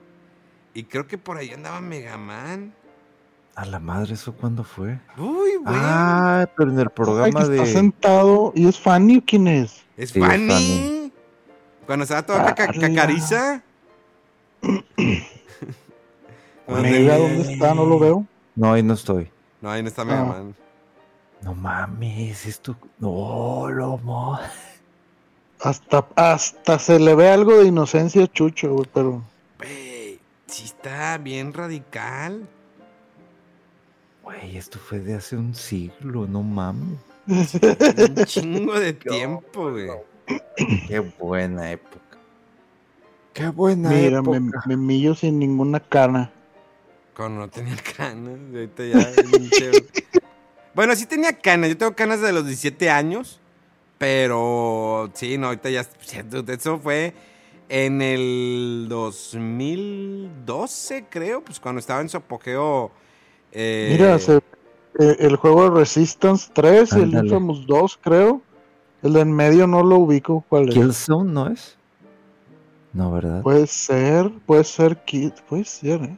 Y creo que por ahí andaba Megaman. A la madre, ¿eso cuándo fue? Uy, güey. Ah, pero en el Ay, que programa está de. sentado y es Fanny o quién es. es sí, es Fanny. Fanny. Cuando estaba toda caca- ¡Hala! cacariza. Mega, ¿dónde está? No lo veo. No, ahí no estoy. No, ahí no está Ah. Megaman. No mames, esto. No, lomo. Hasta, hasta se le ve algo de inocencia a Chucho, güey, pero Güey, sí está bien radical. Güey, esto fue de hace un siglo, no mames. Un chingo de tiempo, güey. Qué buena época. Qué buena mira, me, época. me millo sin ninguna cana. Cuando no tenía canas, ahorita ya. bueno, sí tenía canas. Yo tengo canas de los 17 años. Pero sí, no, ahorita ya. Eso fue en el 2012, creo. Pues cuando estaba en su apogeo. Eh, Mira, se- eh, el juego de Resistance 3 y el. Infamous 2, creo. El de en medio no lo ubico. ¿Cuál es? Killzone, ¿no es? No, ¿verdad? Puede ser, puede ser Kid, puede ser, ¿eh?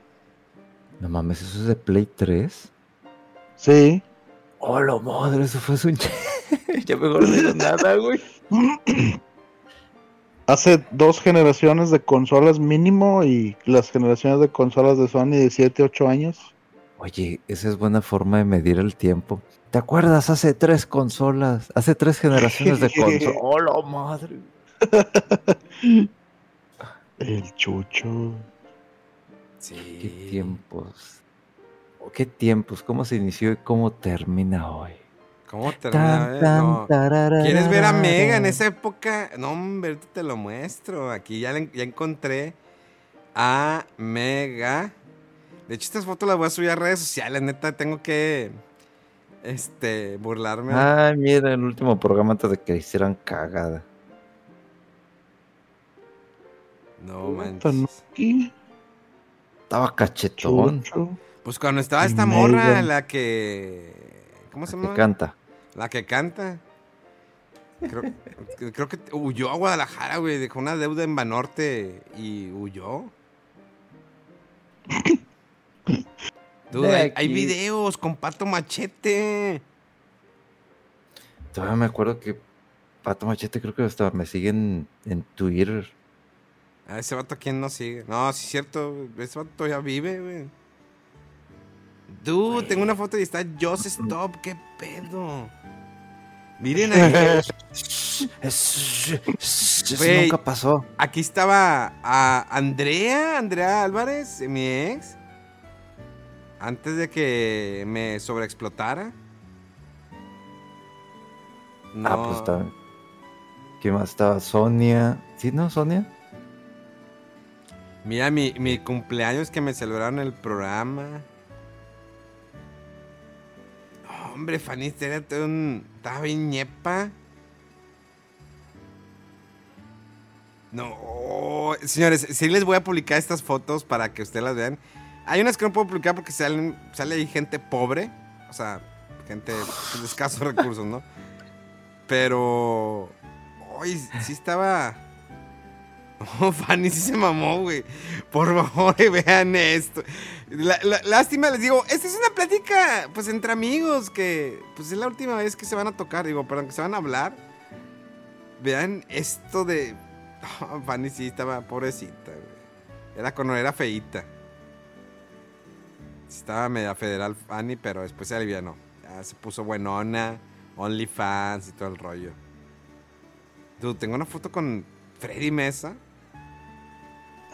No mames, eso es de Play 3. Sí. Oh, la madre, eso fue un... ya mejor no digo nada, güey. Hace dos generaciones de consolas mínimo y las generaciones de consolas de Sony de 7, 8 años. Oye, esa es buena forma de medir el tiempo. ¿Te acuerdas? Hace tres consolas, hace tres generaciones de consolas. ¡Oh, la madre! El Chucho. Sí. ¡Qué tiempos! Oh, ¡Qué tiempos! ¿Cómo se inició y cómo termina hoy? ¿Cómo termina? eh? No. ¿Quieres ver a Mega en esa época? No, hombre, te lo muestro. Aquí ya, le- ya encontré a Mega. De hecho, estas fotos las voy a subir a redes sociales. Neta, tengo que este, burlarme. Ay, mira, el último programa antes de que hicieran cagada. no manches. Estaba cachetón. Pues cuando estaba esta morra, la que. ¿Cómo se Que llama? canta. La que canta. Creo, creo que huyó a Guadalajara, güey. Dejó una deuda en Banorte y huyó. Dude, De hay, videos con Pato Machete. Todavía me acuerdo que Pato Machete creo que hasta me siguen en Twitter. A ese vato, ¿quién no sigue? No, sí es cierto. Ese vato todavía vive, güey. Dude, tengo una foto y está Just Stop. ¿Qué pedo? Miren ahí. Eso nunca pasó. Aquí estaba a Andrea, Andrea Álvarez, mi ex. Antes de que me sobreexplotara. No. Ah, pues está. ¿Quién más estaba? Sonia. ¿Sí, no, Sonia? Mira mi, mi cumpleaños que me celebraron el programa. Hombre, Fanny, era todo un- estaba bien ñepa. No, señores, sí les voy a publicar estas fotos para que ustedes las vean. Hay unas que no puedo publicar porque salen, sale ahí gente pobre, o sea, gente de escasos recursos, ¿no? Pero, hoy sí estaba... Oh, Fanny sí se mamó, güey. Por favor, vean esto. La- la- lástima, les digo, esta es una plática, pues, entre amigos, que, pues, es la última vez que se van a tocar, digo, perdón, que se van a hablar. Vean esto de... Oh, Fanny sí estaba pobrecita, güey. Era cuando era feíta. Estaba media federal Fanny, pero después se alivianó. Ya se puso buenona, OnlyFans y todo el rollo. Dude, tengo una foto con Freddy Mesa.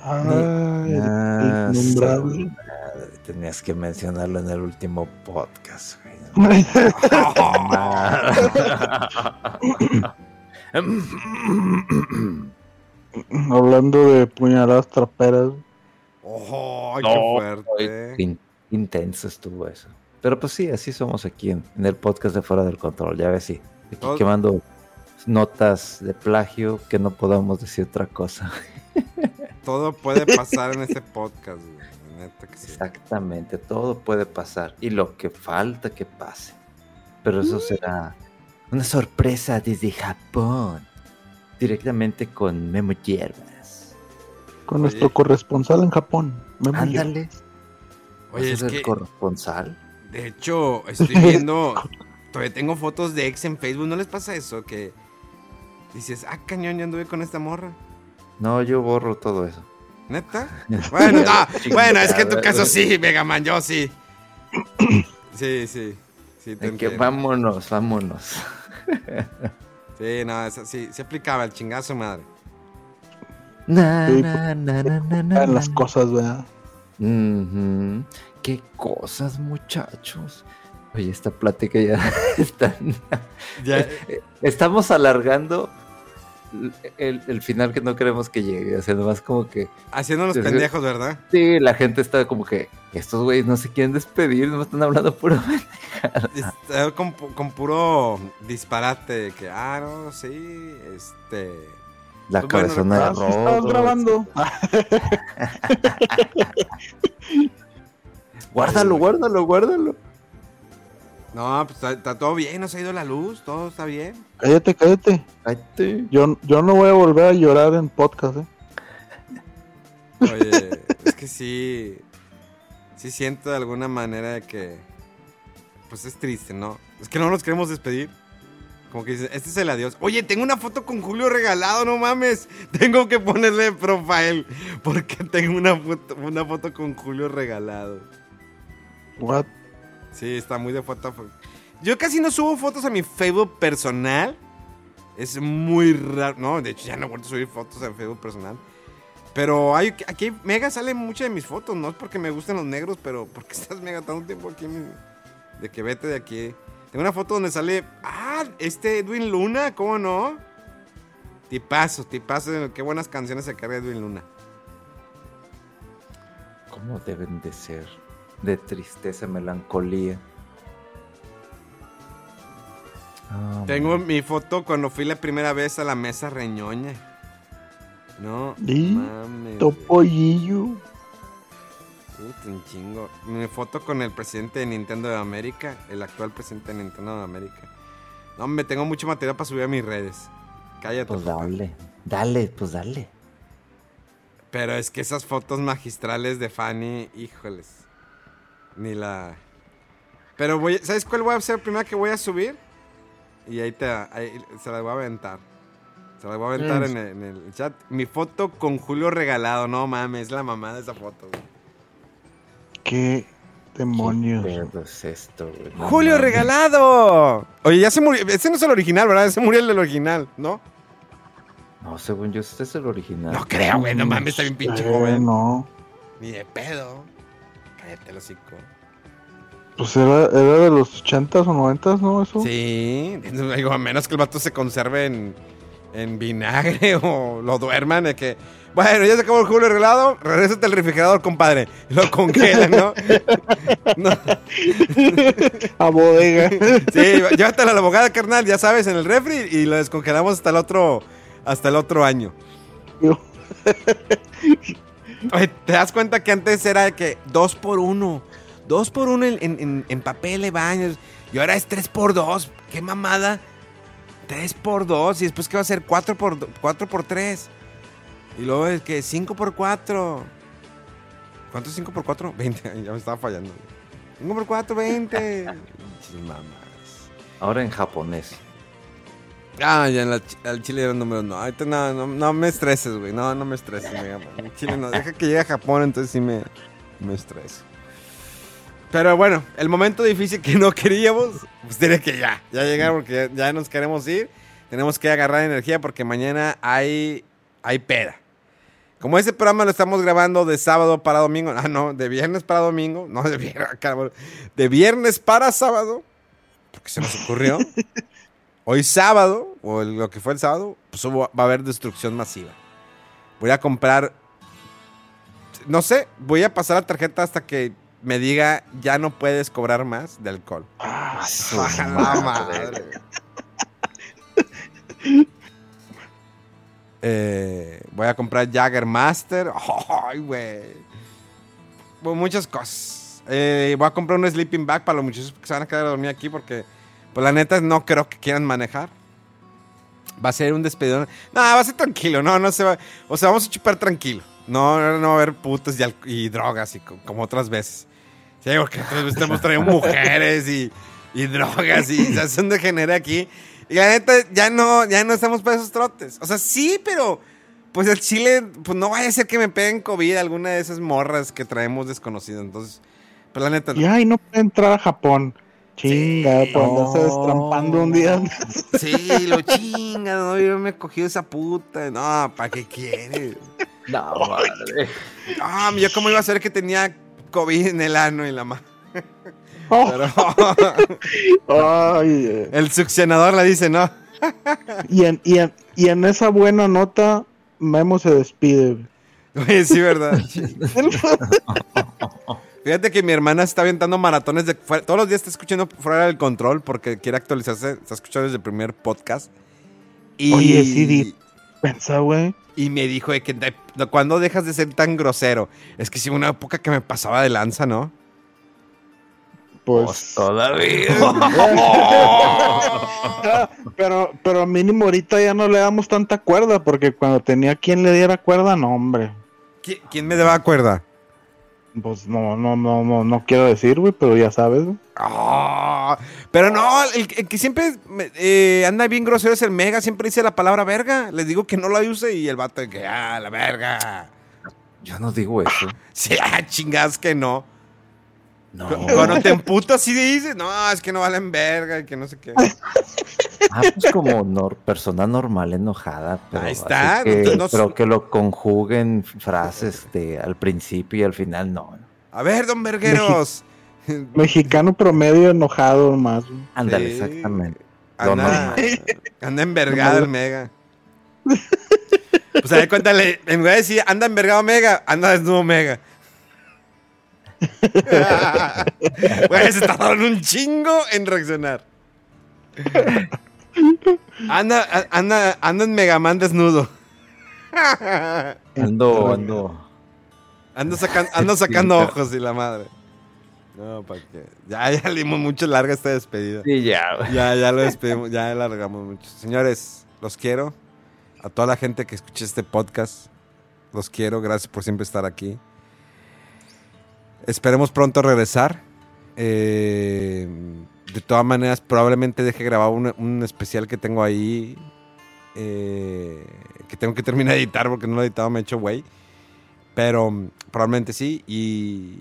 Ay, Ah, el Tenías que mencionarlo en el último podcast, güey. Hablando de puñaladas traperas. ¡Oh, No, qué fuerte! In- intenso estuvo eso. Pero pues sí, así somos aquí en, en el podcast de Fuera del Control. Ya ves, sí. Aquí quemando notas de plagio que no podamos decir otra cosa. Todo puede pasar en este podcast, güey. Neta que sí. Exactamente, todo puede pasar. Y lo que falta que pase. Pero eso será una sorpresa desde Japón. Directamente con Memo Hierbas. Con Oye. nuestro corresponsal en Japón. Memo Ándale. Oye, ¿Vas a es que, corresponsal? de hecho, estoy viendo. todavía tengo fotos de ex en Facebook. ¿No les pasa eso? Que dices, ah, cañón, ya anduve con esta morra. No, yo borro todo eso. ¿Neta? Bueno, no, bueno, es que en tu caso sí, Megaman, yo sí. Sí, sí. Sí, te que vámonos, vámonos. Sí, no, eso sí, se aplicaba el chingazo, madre. Na, Sí, na, na, na, na, las cosas, ¿verdad? Qué cosas, muchachos. Oye, esta plática ya está. Ya, Estamos alargando el, el final que no queremos que llegue. O sea, nomás como que. haciéndonos pendejos, ¿verdad? Sí, la gente está como que. Estos güeyes no se quieren despedir, no están hablando puro. Está con, pu- con puro disparate de que, ah, no, sí, este... La Pues bueno, cabezona de Ah, sí, robo. estabas grabando. Guárdalo, guárdalo, guárdalo. No, pues está, está todo bien, no se ha ido la luz, todo está bien. Cállate, cállate. Cállate. Yo, yo no voy a volver a llorar en podcast, ¿eh? Oye, es que sí, sí siento de alguna manera de que, pues es triste, ¿no? Es que no nos queremos despedir. Como que dices, este es el adiós. Oye, tengo una foto con Julio regalado, no mames. Tengo que ponerle profile porque tengo una foto, una foto con Julio regalado. What? Sí, está muy de foto. Yo casi no subo fotos a mi Facebook personal. Es muy raro. No, de hecho ya no he vuelto a subir fotos a Facebook personal. Pero hay, aquí Mega sale muchas de mis fotos. No es porque me gusten los negros, pero porque estás Mega tanto tiempo aquí. mi- De que vete de aquí. Tengo una foto donde sale. Ah, este Edwin Luna, ¿cómo no? Tipazo, tipazo. Qué buenas canciones se carga Edwin Luna. ¿Cómo deben de ser? De tristeza, melancolía. Ah, Tengo mi foto cuando fui la primera vez a la mesa reñoña. No, ¿Y? mames. Topollillo. Puta, un chingo. Mi foto con el presidente de Nintendo de América, el actual presidente de Nintendo de América. No, me tengo mucho material para subir a mis redes. Cállate. Pues papá. dale, dale, pues dale. Pero es que esas fotos magistrales de Fanny, híjoles. Ni la. Pero voy, ¿sabes cuál voy a hacer primero que voy a subir? Y ahí te ahí se la voy a aventar. Se la voy a aventar en, el, en el chat. Mi foto con Julio regalado, no mames, es la mamada esa foto. güey. ¿Qué demonios? ¿Qué pedo es esto, güey? No ¡Julio mames. regalado! Oye, ya se murió. Ese no es el original, ¿verdad? Se murió el del original, ¿no? No, según yo, este es el original. No creo, güey. No mames, está bien pinche Eh, joven. No. Ni de pedo. Cállate hocico. Pues era, era de los 80s o 90s, ¿no? Eso. Sí, digo, a menos que el vato se conserve en, en vinagre o lo duerman, de que, bueno, ya se acabó el julio regalado, regrésate al refrigerador, compadre. Lo congelan, ¿no? No, A bodega. Sí, llévatela a la abogada, carnal, ya sabes, en el refri y lo descongelamos hasta el otro, hasta el otro año. Oye, ¿te das cuenta que antes era de que dos por uno? Dos por uno en, en- en- papel de baños. Y ahora es tres por dos. ¡Qué mamada! Tres por dos. Y después, ¿qué va a ser? Cuatro por, cuatro por tres. Y luego es que cinco por cuatro. ¿Cuánto es cinco por cuatro? Veinte. Ya me estaba fallando. Cinco por cuatro, veinte. Ahora en japonés. Ah, ya en al chile eran números. No, ahorita no, no, no me estreses, güey. No, no me estreses, Man. En Chile no. Deja que llegue a Japón, entonces sí me, me estreso. Pero bueno, el momento difícil que no queríamos, pues tiene que ya, ya llegar porque ya, nos queremos ir. Tenemos que agarrar energía porque mañana hay, hay peda. Como ese programa lo estamos grabando de sábado para domingo, ah, no, de viernes para domingo, no, de viernes, de viernes para sábado, porque se nos ocurrió. Hoy sábado, o lo que fue el sábado, pues va a haber destrucción masiva. Voy a comprar, no sé, voy a pasar la tarjeta hasta que me diga ya no puedes cobrar más de alcohol. Su ¡A la madre. Eh, voy a comprar Jagger Master. ¡Ay, güey! Bueno, muchas cosas. Eh, voy a comprar un sleeping bag para los muchachos que se van a quedar a dormir aquí porque, pues la neta, no creo que quieran manejar. Va a ser un despedidón. No, va a ser tranquilo. No, no se va. O sea, vamos a chupar tranquilo. No, no, va a haber putos y, y drogas y co- como otras veces. Sí, porque otras veces hemos traído mujeres y, y drogas y se hace un degenere aquí. Y la neta, ya no, ya no estamos para esos trotes. O sea, sí, pero pues el chile, pues no vaya a ser que me peguen COVID alguna de esas morras que traemos desconocidas. Entonces, pues la neta, no. Y ay, no puede entrar a Japón. Chinga, por andarse no. destrampando un día. Sí, lo chinga, no, yo me he cogido esa puta. No, ¿para qué quiere? No, madre. Ah, yo cómo iba a saber que tenía COVID en el ano y la mano. Oh, Pero ay, eh. el succionador le dice, no. y, en, y, en, y en esa buena nota, Memo se despide. Oye, sí, ¿verdad? Fíjate que mi hermana está aventando maratones de... fuera- Todos los días está escuchando fuera del control porque quiere actualizarse. Está escuchando desde el primer podcast. Y, Oye, sí, di- Pensa, güey. Y me dijo de que... de- de- ¿Cuándo dejas de ser tan grosero? Es que sí, una época que me pasaba de lanza, ¿no? Pues Pues. todavía. pero, pero mínimo ahorita ya no le damos tanta cuerda, porque cuando tenía quien le diera cuerda, no, hombre. ¿Qui- ¿Quién me daba cuerda? Pues no, no, no, no, no quiero decir, güey, pero ya sabes, güey. Ah, pero no, el, el que siempre eh, anda bien grosero es el Mega, siempre dice la palabra verga. Les digo que no la use y el vato de que, ah, la verga. Yo no digo eso. Sí, ah, chingas que no. No. Cu- Cuando te emputas así dices, no, es que no valen verga y que no sé qué. Ah, pues como nor- persona normal enojada. Pero Ahí está, que- no- no- pero que lo conjuguen frases de al principio y al final no. A ver, don Vergueros. Mexicano promedio enojado más, güey. Ándale, Sí. exactamente. Anda, anda envergado el Mega. Pues a ver, cuéntale, en vez de decir anda envergado Mega, anda desnudo Mega. Güey, se tardaron un chingo en reaccionar. Anda, anda, anda en Megaman desnudo. Ando, ando. Ando, sacan- ando sacando ojos y la madre. No, para qué. Ya, ya le dimos mucho larga esta despedida. Sí, ya. güey. Ya, ya lo despedimos, ya alargamos mucho. Señores, los quiero. A toda la gente que escuche este podcast, los quiero. Gracias por siempre estar aquí. Esperemos pronto regresar. Eh, de todas maneras, probablemente deje grabado un, especial que tengo ahí. eh, que tengo que terminar de editar porque no lo he editado, me he hecho güey. Pero mm, probablemente sí. Y,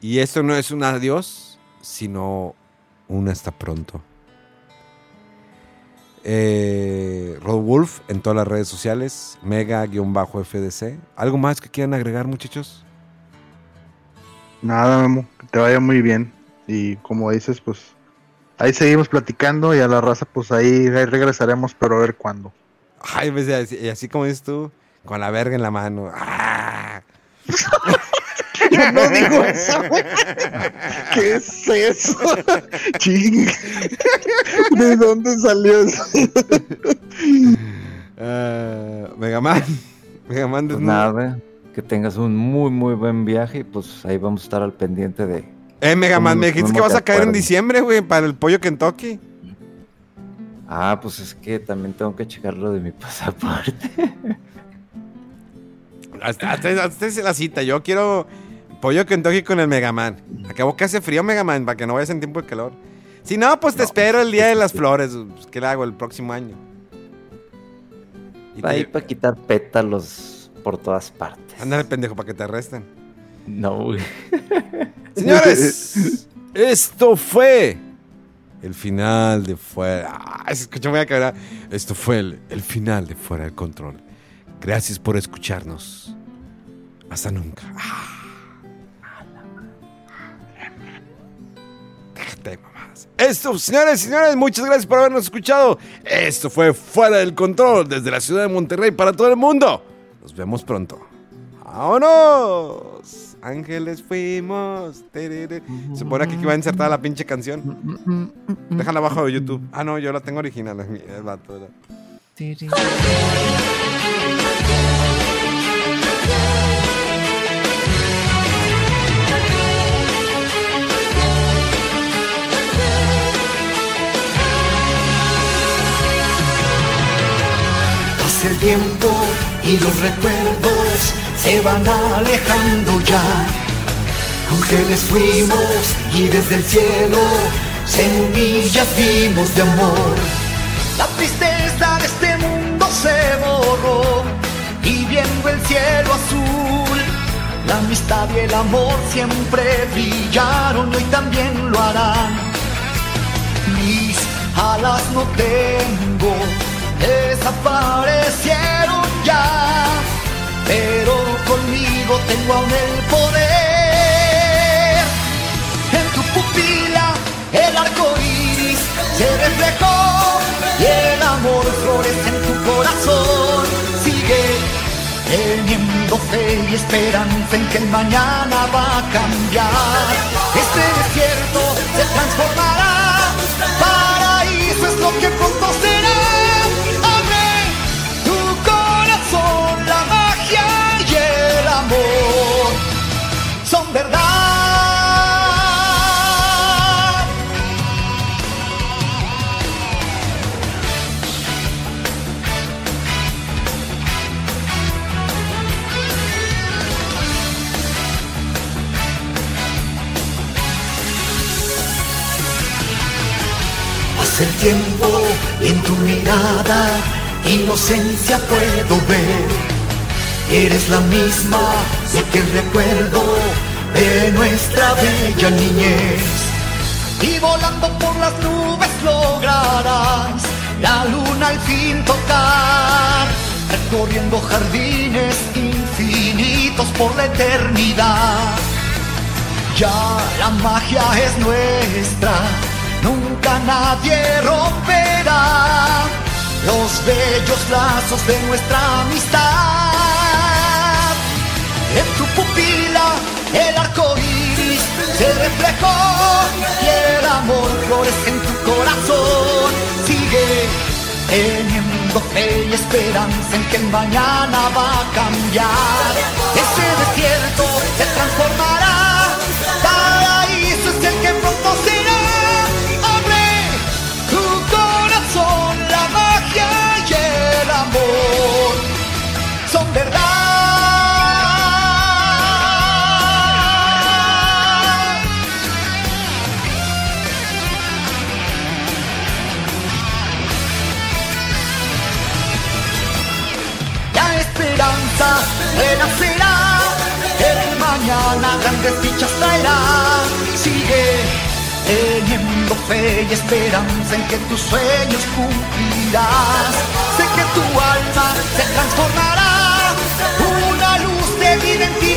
y esto no es un adiós, sino un hasta pronto. Eh, Rod Wolf en todas las redes sociales, mega-fdc. ¿Algo más que quieran agregar, muchachos? Nada, Memo, que te vaya muy bien. Y como dices, pues ahí seguimos platicando y a la raza, pues ahí, ahí regresaremos, pero a ver cuándo. Ay, y así, así como dices tú, con la verga en la mano. ¡Ah! Yo no digo eso. ¿Qué es eso? Ching. ¿De dónde salió eso? Ah, Megaman. Megaman Pues desnudo. nada, que tengas un muy, muy buen viaje y pues ahí vamos a estar al pendiente de... Eh, Megaman, ¿Cómo- me dijiste que vas te a caer en diciembre, güey, para el pollo Kentucky. Ah, pues es que también tengo que checar lo de mi pasaporte. Hasta, hasta, hasta es la cita. Yo quiero pollo Kentucky con el Megaman. Acabó que hace frío, Megaman, para que no vayas en tiempo de calor. Si no, pues te espero el día de las flores. Pues, ¿Qué le hago el próximo año? Y te- Ahí para quitar pétalos por todas partes. Ándale, pendejo, para que te arresten. No, güey. Señores, esto fue el final de Fuera. Ah, se escuchó muy acá. Esto fue el, el final de Fuera del Control. Gracias por escucharnos. Hasta nunca. Déjate mamás. Esto, señores señores, muchas gracias por habernos escuchado. Esto fue Fuera del Control desde la ciudad de Monterrey para todo el mundo. Nos vemos pronto. ¡Vámonos! Ángeles fuimos. Terere. Se pone aquí que va a insertar la pinche canción. Déjala abajo de YouTube. Ah, no, yo la tengo original. es mi- el vato, el tiempo y los recuerdos se van alejando ya. Ángeles fuimos y desde el cielo semillas vimos de amor. La tristeza de este mundo se borró y viendo el cielo azul, la amistad y el amor siempre brillaron y hoy también lo harán. Mis alas no tengo, desaparecieron ya, pero conmigo tengo aún el poder. En tu pupila el arco iris se reflejó y el amor florece en tu corazón. Sigue teniendo fe y esperanza en que el mañana va a cambiar. Este desierto se transformará, paraíso es lo que pronto. Tiempo en tu mirada, inocencia puedo ver. Eres la misma de que recuerdo de nuestra bella niñez. Y volando por las nubes lograrás la luna al fin tocar. Recorriendo jardines infinitos por la eternidad. Ya la magia es nuestra, nunca nadie romperá los bellos lazos de nuestra amistad. En tu pupila el arco iris se reflejó y el amor florece en tu corazón. Sigue teniendo fe y esperanza en que mañana va a cambiar. Ese desierto se transformará, paraíso es el que pronto será. Teniendo fe y esperanza en que tus sueños cumplirás. Sé que tu alma se transformará, una luz de vida en ti